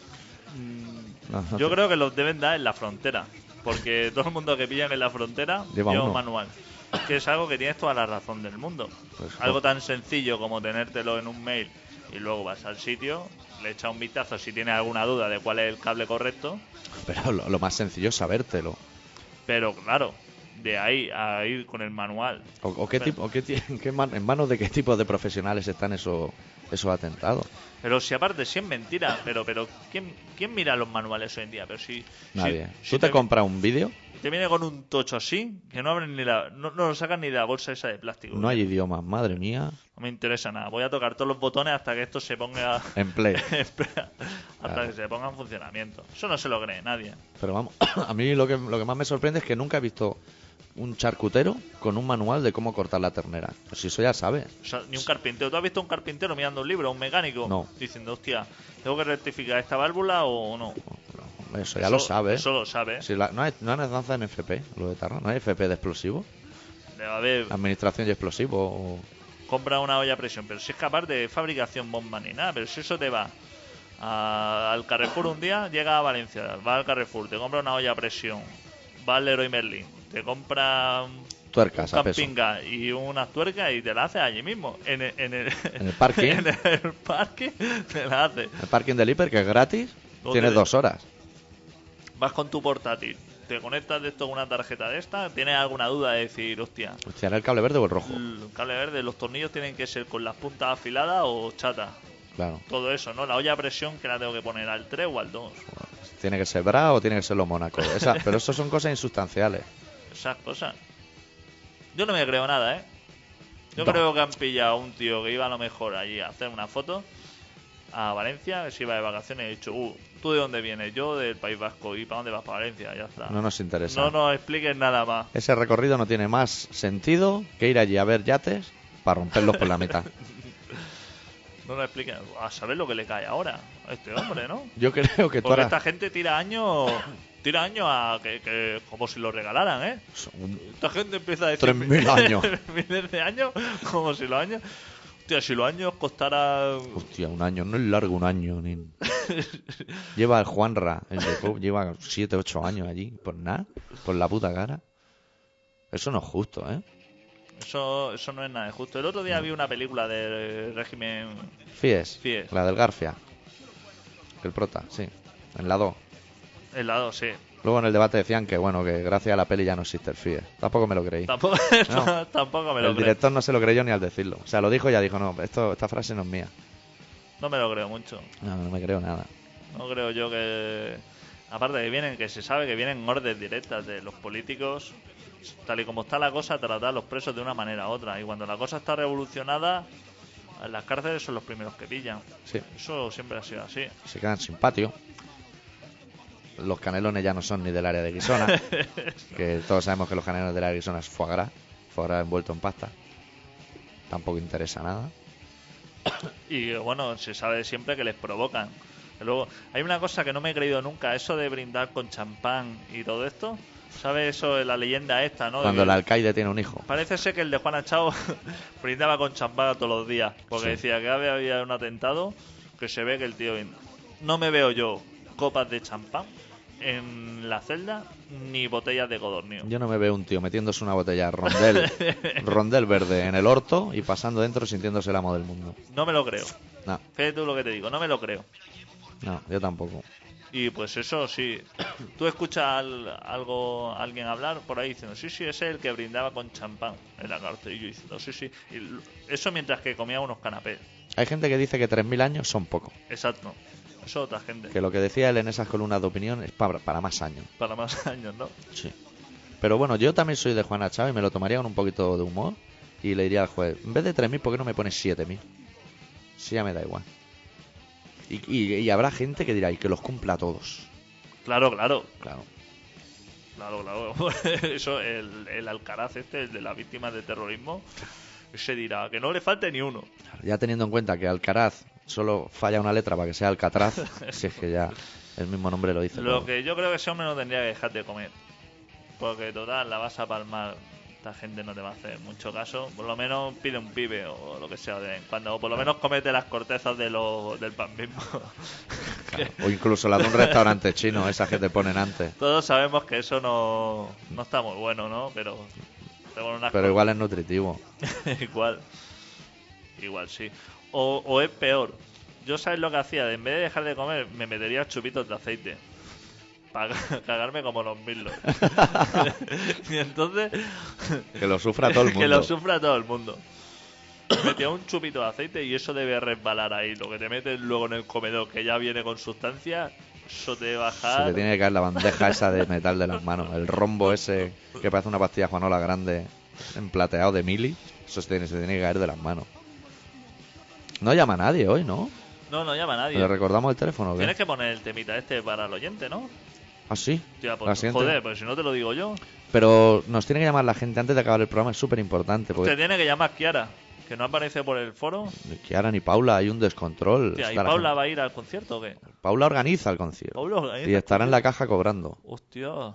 No, no Yo creo que los deben dar en la frontera. Porque todo el mundo que pillan en la frontera Lleva un manual. Que es algo que tienes toda la razón del mundo. Pues, algo tan sencillo como tenértelo en un mail y luego vas al sitio, le echas un vistazo si tienes alguna duda de cuál es el cable correcto, Pero lo, lo más sencillo es sabértelo. pero claro, de ahí a ir con el manual. O, o qué Pero- tipo, o qué ti- en, qué man- en manos de qué tipo de profesionales están esos, esos atentados. Pero si aparte, si es mentira, pero pero ¿quién, quién mira los manuales hoy en día? Pero si, Nadie. si Tú te compras un vídeo, te viene con un tocho así, que no abren ni la, no, no lo sacan ni de la bolsa esa de plástico. no hay idiomas, madre mía, No me interesa nada. Voy a tocar todos los botones hasta que esto se ponga. en play. Hasta Claro. que se ponga en funcionamiento. Eso no se lo cree nadie. Pero vamos, a mí lo que, lo que más me sorprende es que nunca he visto un charcutero con un manual de cómo cortar la ternera. Pues si eso ya sabes. O sea, ni un carpintero. ¿Tú has visto un carpintero mirando un libro, un mecánico? No. Diciendo, hostia, ¿tengo que rectificar esta válvula o no? No, Eso ya lo sabes. Eso lo sabe. Si la- no, hay, no hay danza en FP, lo de Tarra. No hay FP de explosivo. Debe haber. Administración y explosivo. o- compra una olla a presión, pero si es capaz de fabricación bomba ni nada, pero si eso te va a- al Carrefour un día, llega a Valencia, va al Carrefour, te compra una olla a presión, va al Leroy Merlin, te compra un Tuercas a peso. camping gas y unas tuercas y te la hace allí mismo, en el, en el, En el parking. en el parque te la hace. El parking del hiper, que es gratis, tienes dos horas. Vas con tu portátil, te conectas de esto con una tarjeta de esta, tienes alguna duda de decir, hostia, Hostia, ¿era el cable verde o el rojo? el cable verde, los tornillos tienen que ser con las puntas afiladas o chata. Claro. todo eso, ¿no? La olla a presión que la tengo que poner al 3 o al 2. Tiene que ser Bra o tiene que ser los Mónaco. Esa- pero eso son cosas insustanciales. Esas cosas. Yo no me creo nada, ¿eh? Yo No. creo que han pillado a un tío que iba a lo mejor allí a hacer una foto a Valencia, que se iba de vacaciones y ha dicho, uh, ¿tú de dónde vienes? Yo del País Vasco. ¿Y para dónde vas? Para Valencia, ya está. No nos interesa. No nos expliques nada más. Ese recorrido no tiene más sentido que ir allí a ver yates para romperlos por la mitad. No nos expliques. A saber lo que le cae ahora a este hombre, ¿no? Yo creo que Porque ahora... esta gente tira años... Tira años a que, que como si lo regalaran, ¿eh? Un- Esta gente empieza a decir 3.000 años. miles de años, como si los años. Hostia, si los años costaran. Hostia, un año, no es largo un año. Ni... lleva el Juanra, el de Pop, lleva 7, 8 años allí, por nada, por la puta cara. Eso no es justo, ¿eh? Eso, eso no es nada justo. El otro día vi una película del régimen. Fies, Fies. la del Garfia. El prota, sí. En la 2. El lado, sí. Luego en el debate decían que, bueno, que gracias a la peli ya no existe el Fies. Tampoco me lo creí. Tampoco, No. tampoco me lo el director no se lo creyó ni al decirlo. O sea, lo dijo y ya dijo, no, esto, esta frase no es mía. No me lo creo mucho. No, no me creo nada. No creo yo que. Aparte que vienen, que se sabe que vienen órdenes directas de los políticos, tal y como está la cosa, tratar a los presos de una manera u otra. Y cuando la cosa está revolucionada, en las cárceles son los primeros que pillan. Sí, Eso siempre ha sido así. se quedan sin patio. Los canelones ya no son ni del área de Guisona. que todos sabemos que los canelones del área de Guisona es foie gras. Foie gras envuelto en pasta. Tampoco interesa nada. Y bueno, se sabe siempre que les provocan. Luego, hay una cosa que no me he creído nunca, eso de brindar con champán y todo esto. ¿Sabes eso de la leyenda esta, no? Cuando el alcaide tiene un hijo. Parece ser que el de Juan Achao brindaba con champán todos los días, porque Sí. decía que había, había un atentado, que se ve que el tío... No me veo yo copas de champán en la celda, ni botellas de codornio. Yo no me veo un tío metiéndose una botella rondel, rondel verde en el orto y pasando dentro sintiéndose el amo del mundo. No me lo creo. No, Fíjate tú lo que te digo, no me lo creo. no, yo tampoco. Y pues eso sí, tú escuchas al- algo, alguien hablar por ahí diciendo, sí, sí, ese es el que brindaba con champán en la cárcel. Y yo diciendo, sí, sí. Y eso mientras que comía unos canapés. Hay gente que dice que 3.000 años son poco. Exacto. Eso otra gente. Que lo que decía él en esas columnas de opinión es para, para más años. Para más años, ¿no? Sí. Pero bueno, yo también soy de Juana Chávez y me lo tomaría con un poquito de humor. Y le diría al juez, en vez de 3.000, ¿por qué no me pones 7.000? Sí, ya me da igual. Y, y- y habrá gente que dirá, y que los cumpla todos. Claro, claro. Claro. Claro, claro. Eso, el, el Alcaraz este, el de las víctimas de terrorismo, se dirá que no le falte ni uno. Ya teniendo en cuenta que Alcaraz solo falla una letra para que sea Alcatraz, si es que ya el mismo nombre lo dice. Lo todo. que yo creo que ese hombre no tendría que dejar de comer. Porque total, la vas a palmar. Esta gente no te va a hacer mucho caso. Por lo menos pide un pibe o lo que sea de vez en cuando. O por lo menos comete las cortezas de lo, del pan mismo. Claro. O incluso la de un restaurante chino, esas que te ponen antes. Todos sabemos que eso no, no está muy bueno, ¿no? Pero, pero, igual es nutritivo. igual. Igual sí. O, o es peor. Yo sabes lo que hacía, en vez de dejar de comer, me metería chupitos de aceite. Para cagarme como los milos. y entonces, Que lo sufra todo el mundo. que lo sufra todo el mundo. Metía un chupito de aceite y eso debe resbalar ahí. Lo que te metes luego en el comedor, que ya viene con sustancia, eso te debe Se bajar. le tiene que caer la bandeja esa de metal de las manos. El rombo ese que parece una pastilla Juanola grande, emplateado de mili. Eso se tiene, se tiene que caer de las manos. No llama a nadie hoy, ¿no? No, no llama a nadie. ¿Le recordamos el teléfono o qué? Tienes que poner el temita este para el oyente, ¿no? Ah, sí. Tía, La pues, siguiente. joder, pues si no te lo digo yo. Pero nos tiene que llamar la gente antes de acabar el programa, es súper importante. Te Porque tiene que llamar Kiara, que no aparece por el foro. ni Kiara ni Paula hay un descontrol. Tía, ¿y Paula va a ir al concierto o qué? Paula organiza el concierto. Paula organiza Y estará en la caja cobrando. Hostia.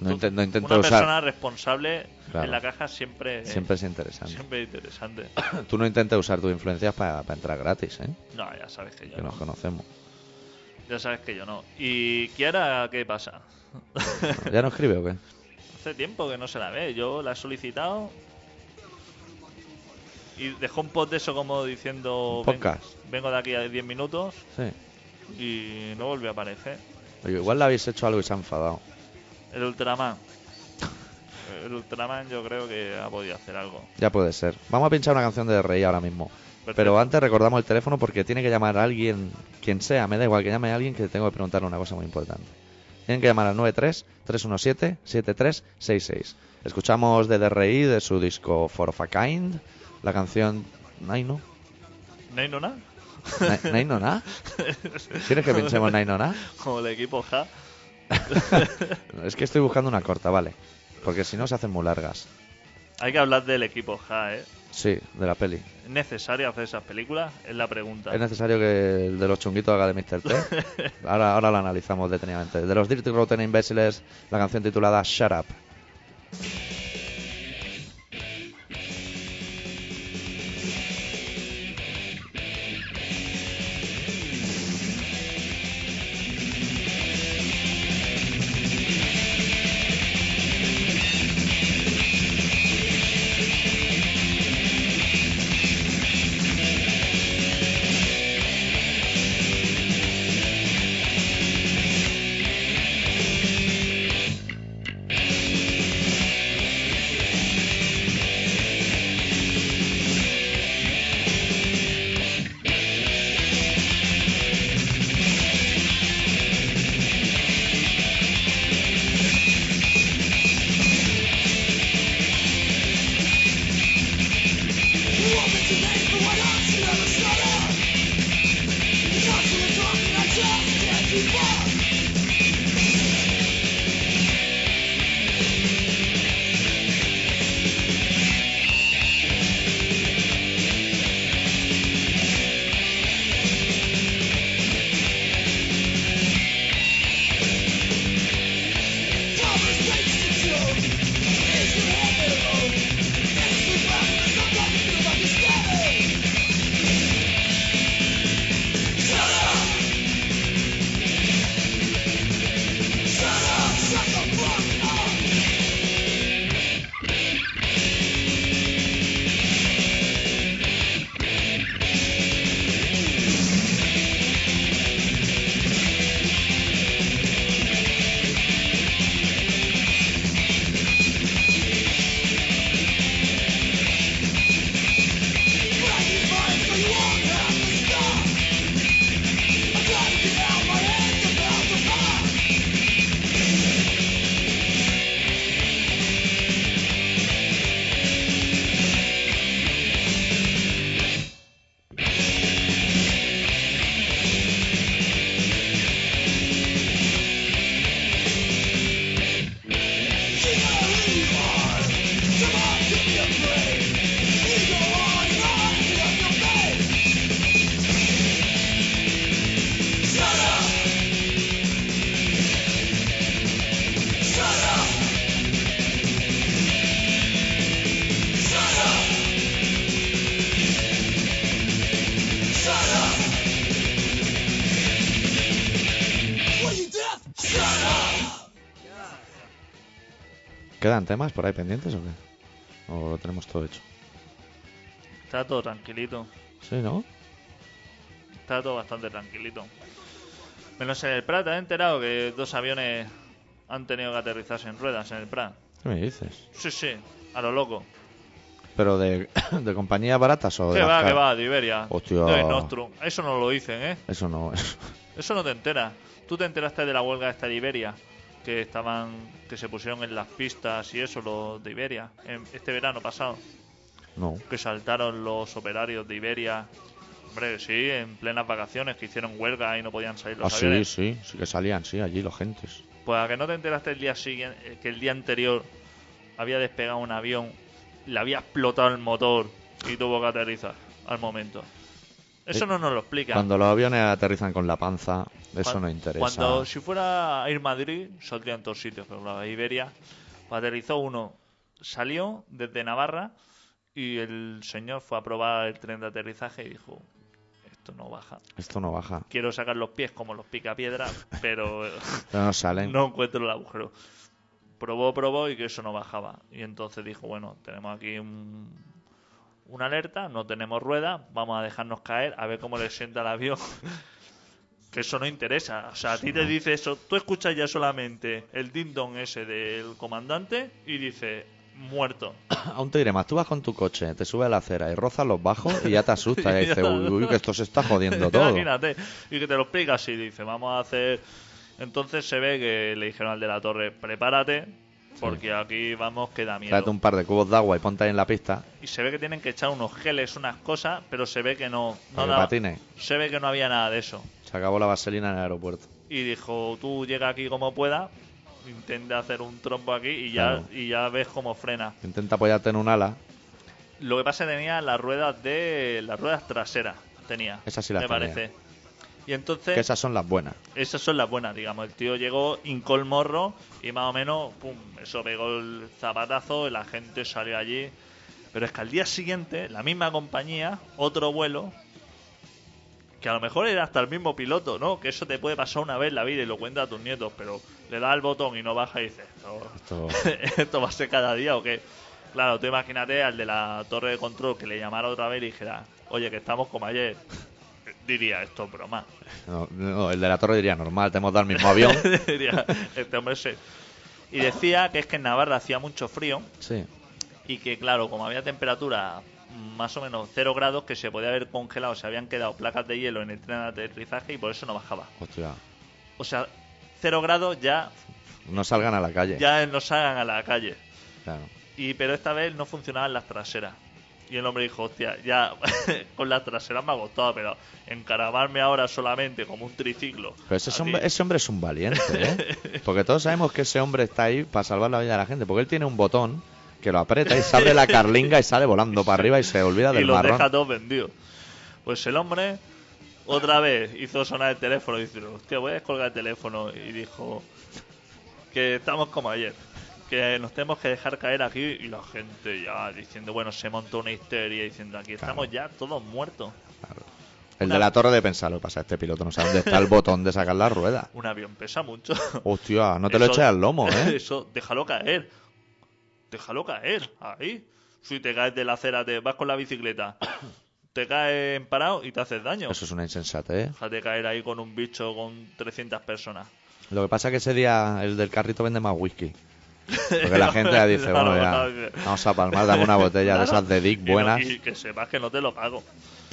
No, Tú- no intento Una usar. persona responsable Claro. en la caja siempre, Siempre es interesante. siempre interesante. Tú no intentes usar tus influencias para entrar gratis, ¿eh? No, ya sabes que yo Que no. nos conocemos. Ya sabes que yo no. ¿Y Kiara qué pasa? ¿Ya no escribe o qué? Hace tiempo que no se la ve. Yo la he solicitado. Y dejó un post de eso como diciendo. Un podcast. "Ven- Vengo de aquí a 10 minutos. Sí. Y no volvió a aparecer. Oye, igual le habéis hecho algo y se ha enfadado. El Ultraman. El Ultraman yo creo que ha podido hacer algo. Ya puede ser. Vamos a pinchar una canción de Rey ahora mismo. Perfecto. Pero antes recordamos el teléfono porque tiene que llamar a alguien, quien sea, me da igual que llame a alguien que tengo que preguntarle una cosa muy importante. Tienen que llamar al 93-317-7366. Escuchamos de DRI de su disco For of a Kind, la canción Naino. ¿No nada? Na- ¿Naino na? ¿Quieres que pinchemos Naino na? Como el equipo Ja. Es que estoy buscando una corta, vale. Porque si no se hacen muy largas. Hay que hablar del equipo Ja, ¿eh? Sí, de la peli. ¿Es necesario hacer esas películas? Es la pregunta. ¿Es necesario que el de los chunguitos haga de Mr. T? Ahora, ahora lo analizamos detenidamente. De los Dirty Rotten Imbéciles, la canción titulada Shut Up. ¿Quedan temas por ahí pendientes o qué? ¿O lo tenemos todo hecho? Está todo tranquilito. Sí, ¿no? Está todo bastante tranquilito. Menos en el Prat, ¿te has enterado que dos aviones han tenido que aterrizarse en ruedas en el Prat? ¿Qué me dices? Sí, sí, a lo loco. ¿Pero de, de compañías baratas o de Que va, que va, de Iberia. Hostia. De Nostrum. Eso no lo dicen, ¿eh? Eso no Eso no te enteras. Tú te enteraste de la huelga esta de Iberia, que estaban, que se pusieron en las pistas y eso, los de Iberia, en este verano pasado, No. que saltaron los operarios de Iberia. Hombre, sí, en plenas vacaciones, que hicieron huelga y no podían salir los Ah, sí, aviones. sí, sí que salían, sí, allí los gentes. Pues a que no te enteraste el día siguiente, eh, que el día anterior había despegado un avión, le había explotado el motor y tuvo que aterrizar al momento. Eso Eh, no nos lo explica. Cuando los aviones aterrizan con la panza, eso no interesa. Cuando si fuera a ir Madrid, saldría en todos sitios, pero claro, Iberia, aterrizó uno, salió desde Navarra y el señor fue a probar el tren de aterrizaje y dijo, esto no baja. Esto no baja. Quiero sacar los pies como los picapiedras, pero Pero no salen. no encuentro el agujero. Probó, probó y que eso no bajaba. Y entonces dijo, bueno, tenemos aquí un, una alerta, no tenemos rueda, vamos a dejarnos caer, a ver cómo le sienta el avión. que eso no interesa. O sea, a ti te dice eso, tú escuchas ya solamente el ding-dong ese del comandante y dice, muerto. Aún te diré más, tú vas con tu coche, te subes a la acera y rozas los bajos y ya te asustas. y Y dices, uy, uy, que esto se está jodiendo todo. Imagínate. Y que te lo explica así, dice, vamos a hacer... Entonces se ve que le dijeron al de la torre, prepárate, porque aquí vamos que da miedo. Tráete un par de cubos de agua y ponte ahí en la pista. y se ve que tienen que echar unos geles, unas cosas, pero se ve que no, no se ve que no había nada de eso. Se acabó la vaselina en el aeropuerto. Y dijo, tú llega aquí como pueda, intenta hacer un trompo aquí y ya, Claro. y ya ves cómo frena. Intenta apoyarte en un ala. Lo que pasa es que tenía las ruedas de las ruedas traseras, tenía. Esas sí las me tenía. parece. Y entonces Que esas son las buenas. esas son las buenas, digamos. El tío llegó, hincó el morro y más o menos, pum, eso pegó el zapatazo y la gente salió allí. Pero es que al día siguiente, la misma compañía, otro vuelo, que a lo mejor era hasta el mismo piloto, ¿no? Que eso te puede pasar una vez en la vida y lo cuenta a tus nietos, pero le da el botón y no baja y dices, "Esto- Esto... ¿esto va a ser cada día o qué? Claro, tú imagínate al de la torre de control que le llamara otra vez y dijera, oye, que estamos como ayer. Diría, esto es broma. No, no, el de la torre diría, normal, te hemos dado el mismo avión. Diría, este hombre se... Y decía que es que en Navarra hacía mucho frío Sí. y que, claro, como había temperatura más o menos cero grados, que se podía haber congelado, se habían quedado placas de hielo en el tren de aterrizaje y por eso no bajaba. Hostia. O sea, cero grados ya, No salgan a la calle. ya nos salgan a la calle. Claro. Y pero esta vez no funcionaban las traseras. Y el hombre dijo, hostia, ya con las traseras me ha gustado, pero encaramarme ahora solamente como un triciclo. Pero ese hombre, ese hombre es un valiente, ¿eh? Porque todos sabemos que ese hombre está ahí para salvar la vida de la gente. Porque él tiene un botón que lo aprieta y se abre la carlinga y sale volando para arriba y se olvida y del los marrón. deja todos vendidos. Pues el hombre otra vez hizo sonar el teléfono y dice, hostia, voy a descolgar el teléfono. Y dijo que estamos como ayer, que nos tenemos que dejar caer aquí. Y la gente ya diciendo, bueno, se montó una histeria diciendo, aquí estamos ya todos muertos. El Una- de la torre de pensar, lo que pasa, este piloto no sabe dónde está el botón de sacar la rueda. Un avión pesa mucho. Hostia, no te lo eches al lomo, ¿eh? Eso, déjalo caer. Déjalo caer, ahí. Si te caes de la acera, te vas con la bicicleta, te caes en parado y te haces daño. Eso es una insensatez. Déjate caer ahí con un bicho con 300 personas. Lo que pasa es que ese día el del carrito vende más whisky. Porque la gente ya dice, bueno, ya, vamos a palmar, dame una botella de esas de Dick Y no- buenas. Y, que sepas que no te lo pago.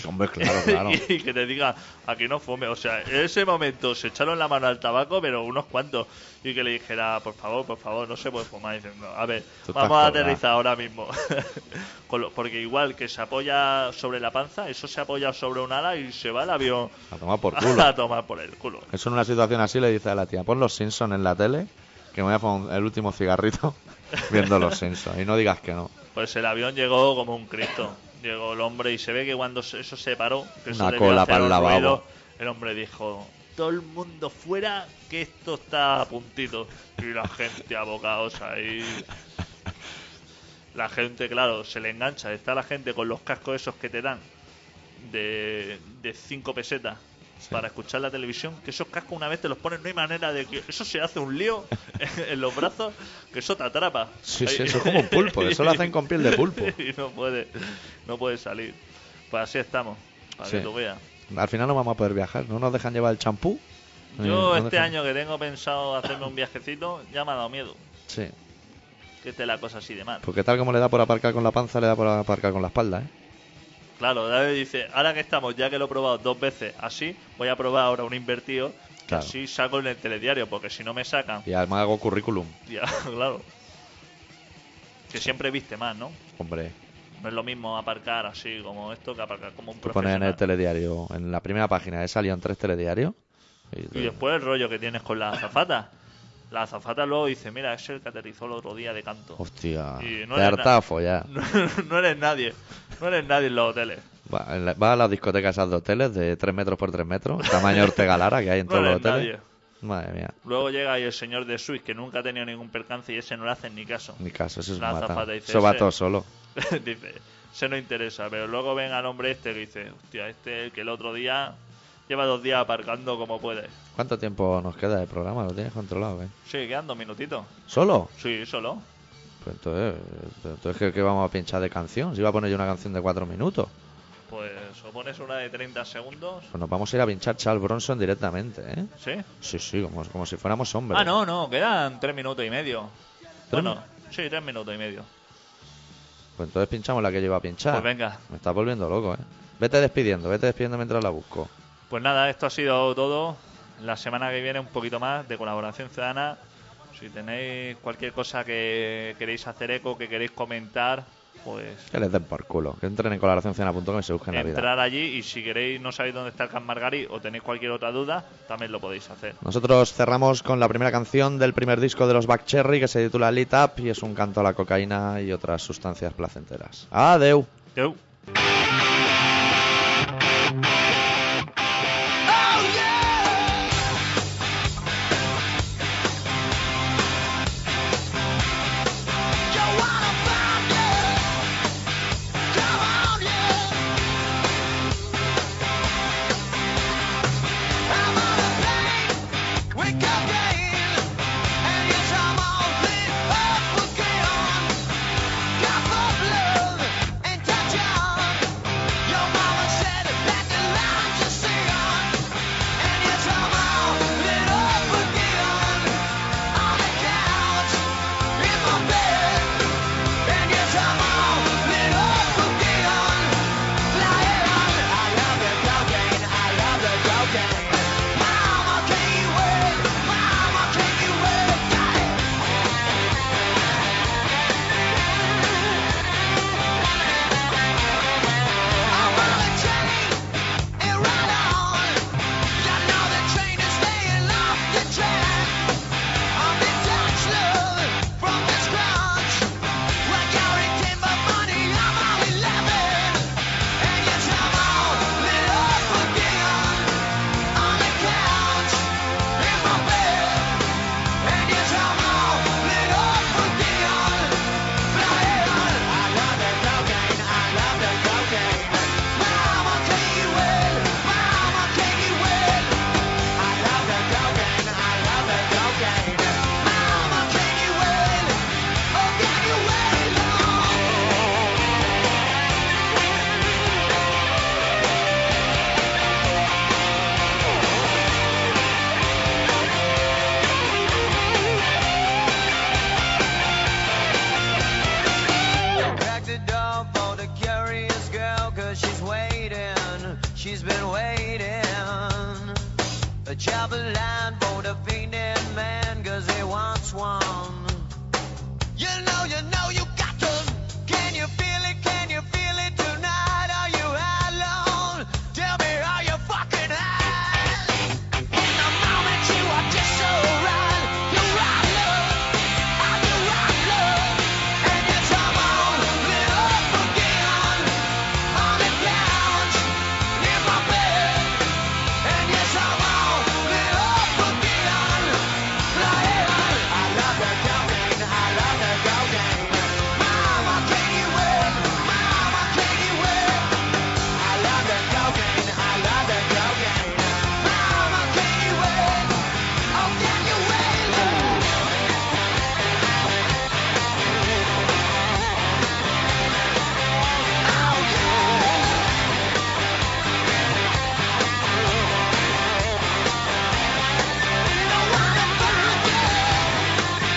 Hombre, claro, claro. y que te diga, aquí no fume. O sea, en ese momento se echaron la mano al tabaco, pero unos cuantos. Y que le dijera, por favor, por favor, no se puede fumar. Diciendo, a ver, vamos a aterrizar ahora mismo. Porque igual que se apoya sobre la panza, eso se apoya sobre un ala y se va el avión A tomar por culo. a tomar por el culo. Eso en una situación así le dice a la tía, pon los Simpsons en la tele, que me voy a poner el último cigarrito viendo los Simpsons. Y no digas que no. Pues el avión llegó como un Cristo. Llegó el hombre y se ve que cuando eso se paró, que eso Una cola pa'l un lavabo. ruido, el hombre dijo, todo el mundo fuera, que esto está a puntito. Y la gente abocados ahí. La gente, claro, se le engancha. Está la gente con los cascos esos que te dan de 5 pesetas. Para escuchar la televisión, que esos cascos una vez te los pones, no hay manera de que eso se hace un lío en los brazos, que eso te atrapa. Sí, sí, eso es como un pulpo, eso lo hacen con piel de pulpo. y no puede, no puede salir. Pues así estamos, para Sí. que tú veas. Al final no vamos a poder viajar, no nos dejan llevar el champú. Eh, Yo no este dejan- año que tengo pensado hacerme un viajecito, ya me ha dado miedo. Sí, Que esté la cosa así de mal. porque tal como le da por aparcar con la panza, le da por aparcar con la espalda, ¿eh? Claro, David dice, ahora que estamos, ya que lo he probado dos veces así, voy a probar ahora un invertido, que Claro. así saco en el telediario, porque si no me sacan, Y además hago currículum, ya, claro. Que siempre viste más, ¿no? hombre. No es lo mismo aparcar así como esto que aparcar como un Tú pones en el telediario, en la primera página, salido en tres telediarios. Y, Y después el rollo que tienes con la azafata. La azafata luego dice, mira, es el que aterrizó el otro día de canto. Hostia, Y no de eres hartafo ya. No, no eres nadie. No eres nadie en los hoteles. Va, en la- va a las discotecas esas de hoteles de 3 metros por 3 metros, tamaño Ortega Lara que hay en No todos los hoteles. nadie. Madre mía, Luego llega ahí el señor de Swiss que nunca ha tenido ningún percance y ese no le hacen ni caso. mi caso, eso es La azafata dice, Eso va todo solo. dice, se no interesa. Pero luego ven al hombre este que dice, hostia, este que el otro día lleva dos días aparcando como puede. ¿Cuánto tiempo nos queda de programa? ¿Lo tienes controlado? eh? Sí, quedan dos minutitos. ¿Solo? Sí, solo. Pues entonces, entonces ¿qué, qué vamos a pinchar de canción? Si iba a poner yo una canción de 4 minutos. Pues o pones una de 30 segundos. Pues nos vamos a ir a pinchar Charles Bronson directamente, ¿eh? ¿Sí? Sí, sí, como, como si fuéramos hombres. Ah, no, no, quedan tres minutos y medio. ¿Tres Bueno, sí, tres minutos y medio. Pues entonces pinchamos la que yo iba a pinchar. Pues venga. Me estás volviendo loco, ¿eh? Vete despidiendo, vete despidiendo mientras la busco. Pues nada, esto ha sido todo. La semana que viene un poquito más de colaboración ciudadana. Si tenéis cualquier cosa que queréis hacer eco, que queréis comentar, pues Que les den por culo. Que entren en colaboracionciudadana.com y se busquen la vida. entrar allí y si queréis no sabéis dónde está el Can Margari o tenéis cualquier otra duda, también lo podéis hacer. Nosotros cerramos con la primera canción del primer disco de los Back Cherry que se titula Lit Up y es un canto a la cocaína y otras sustancias placenteras. Adeu. Adeu.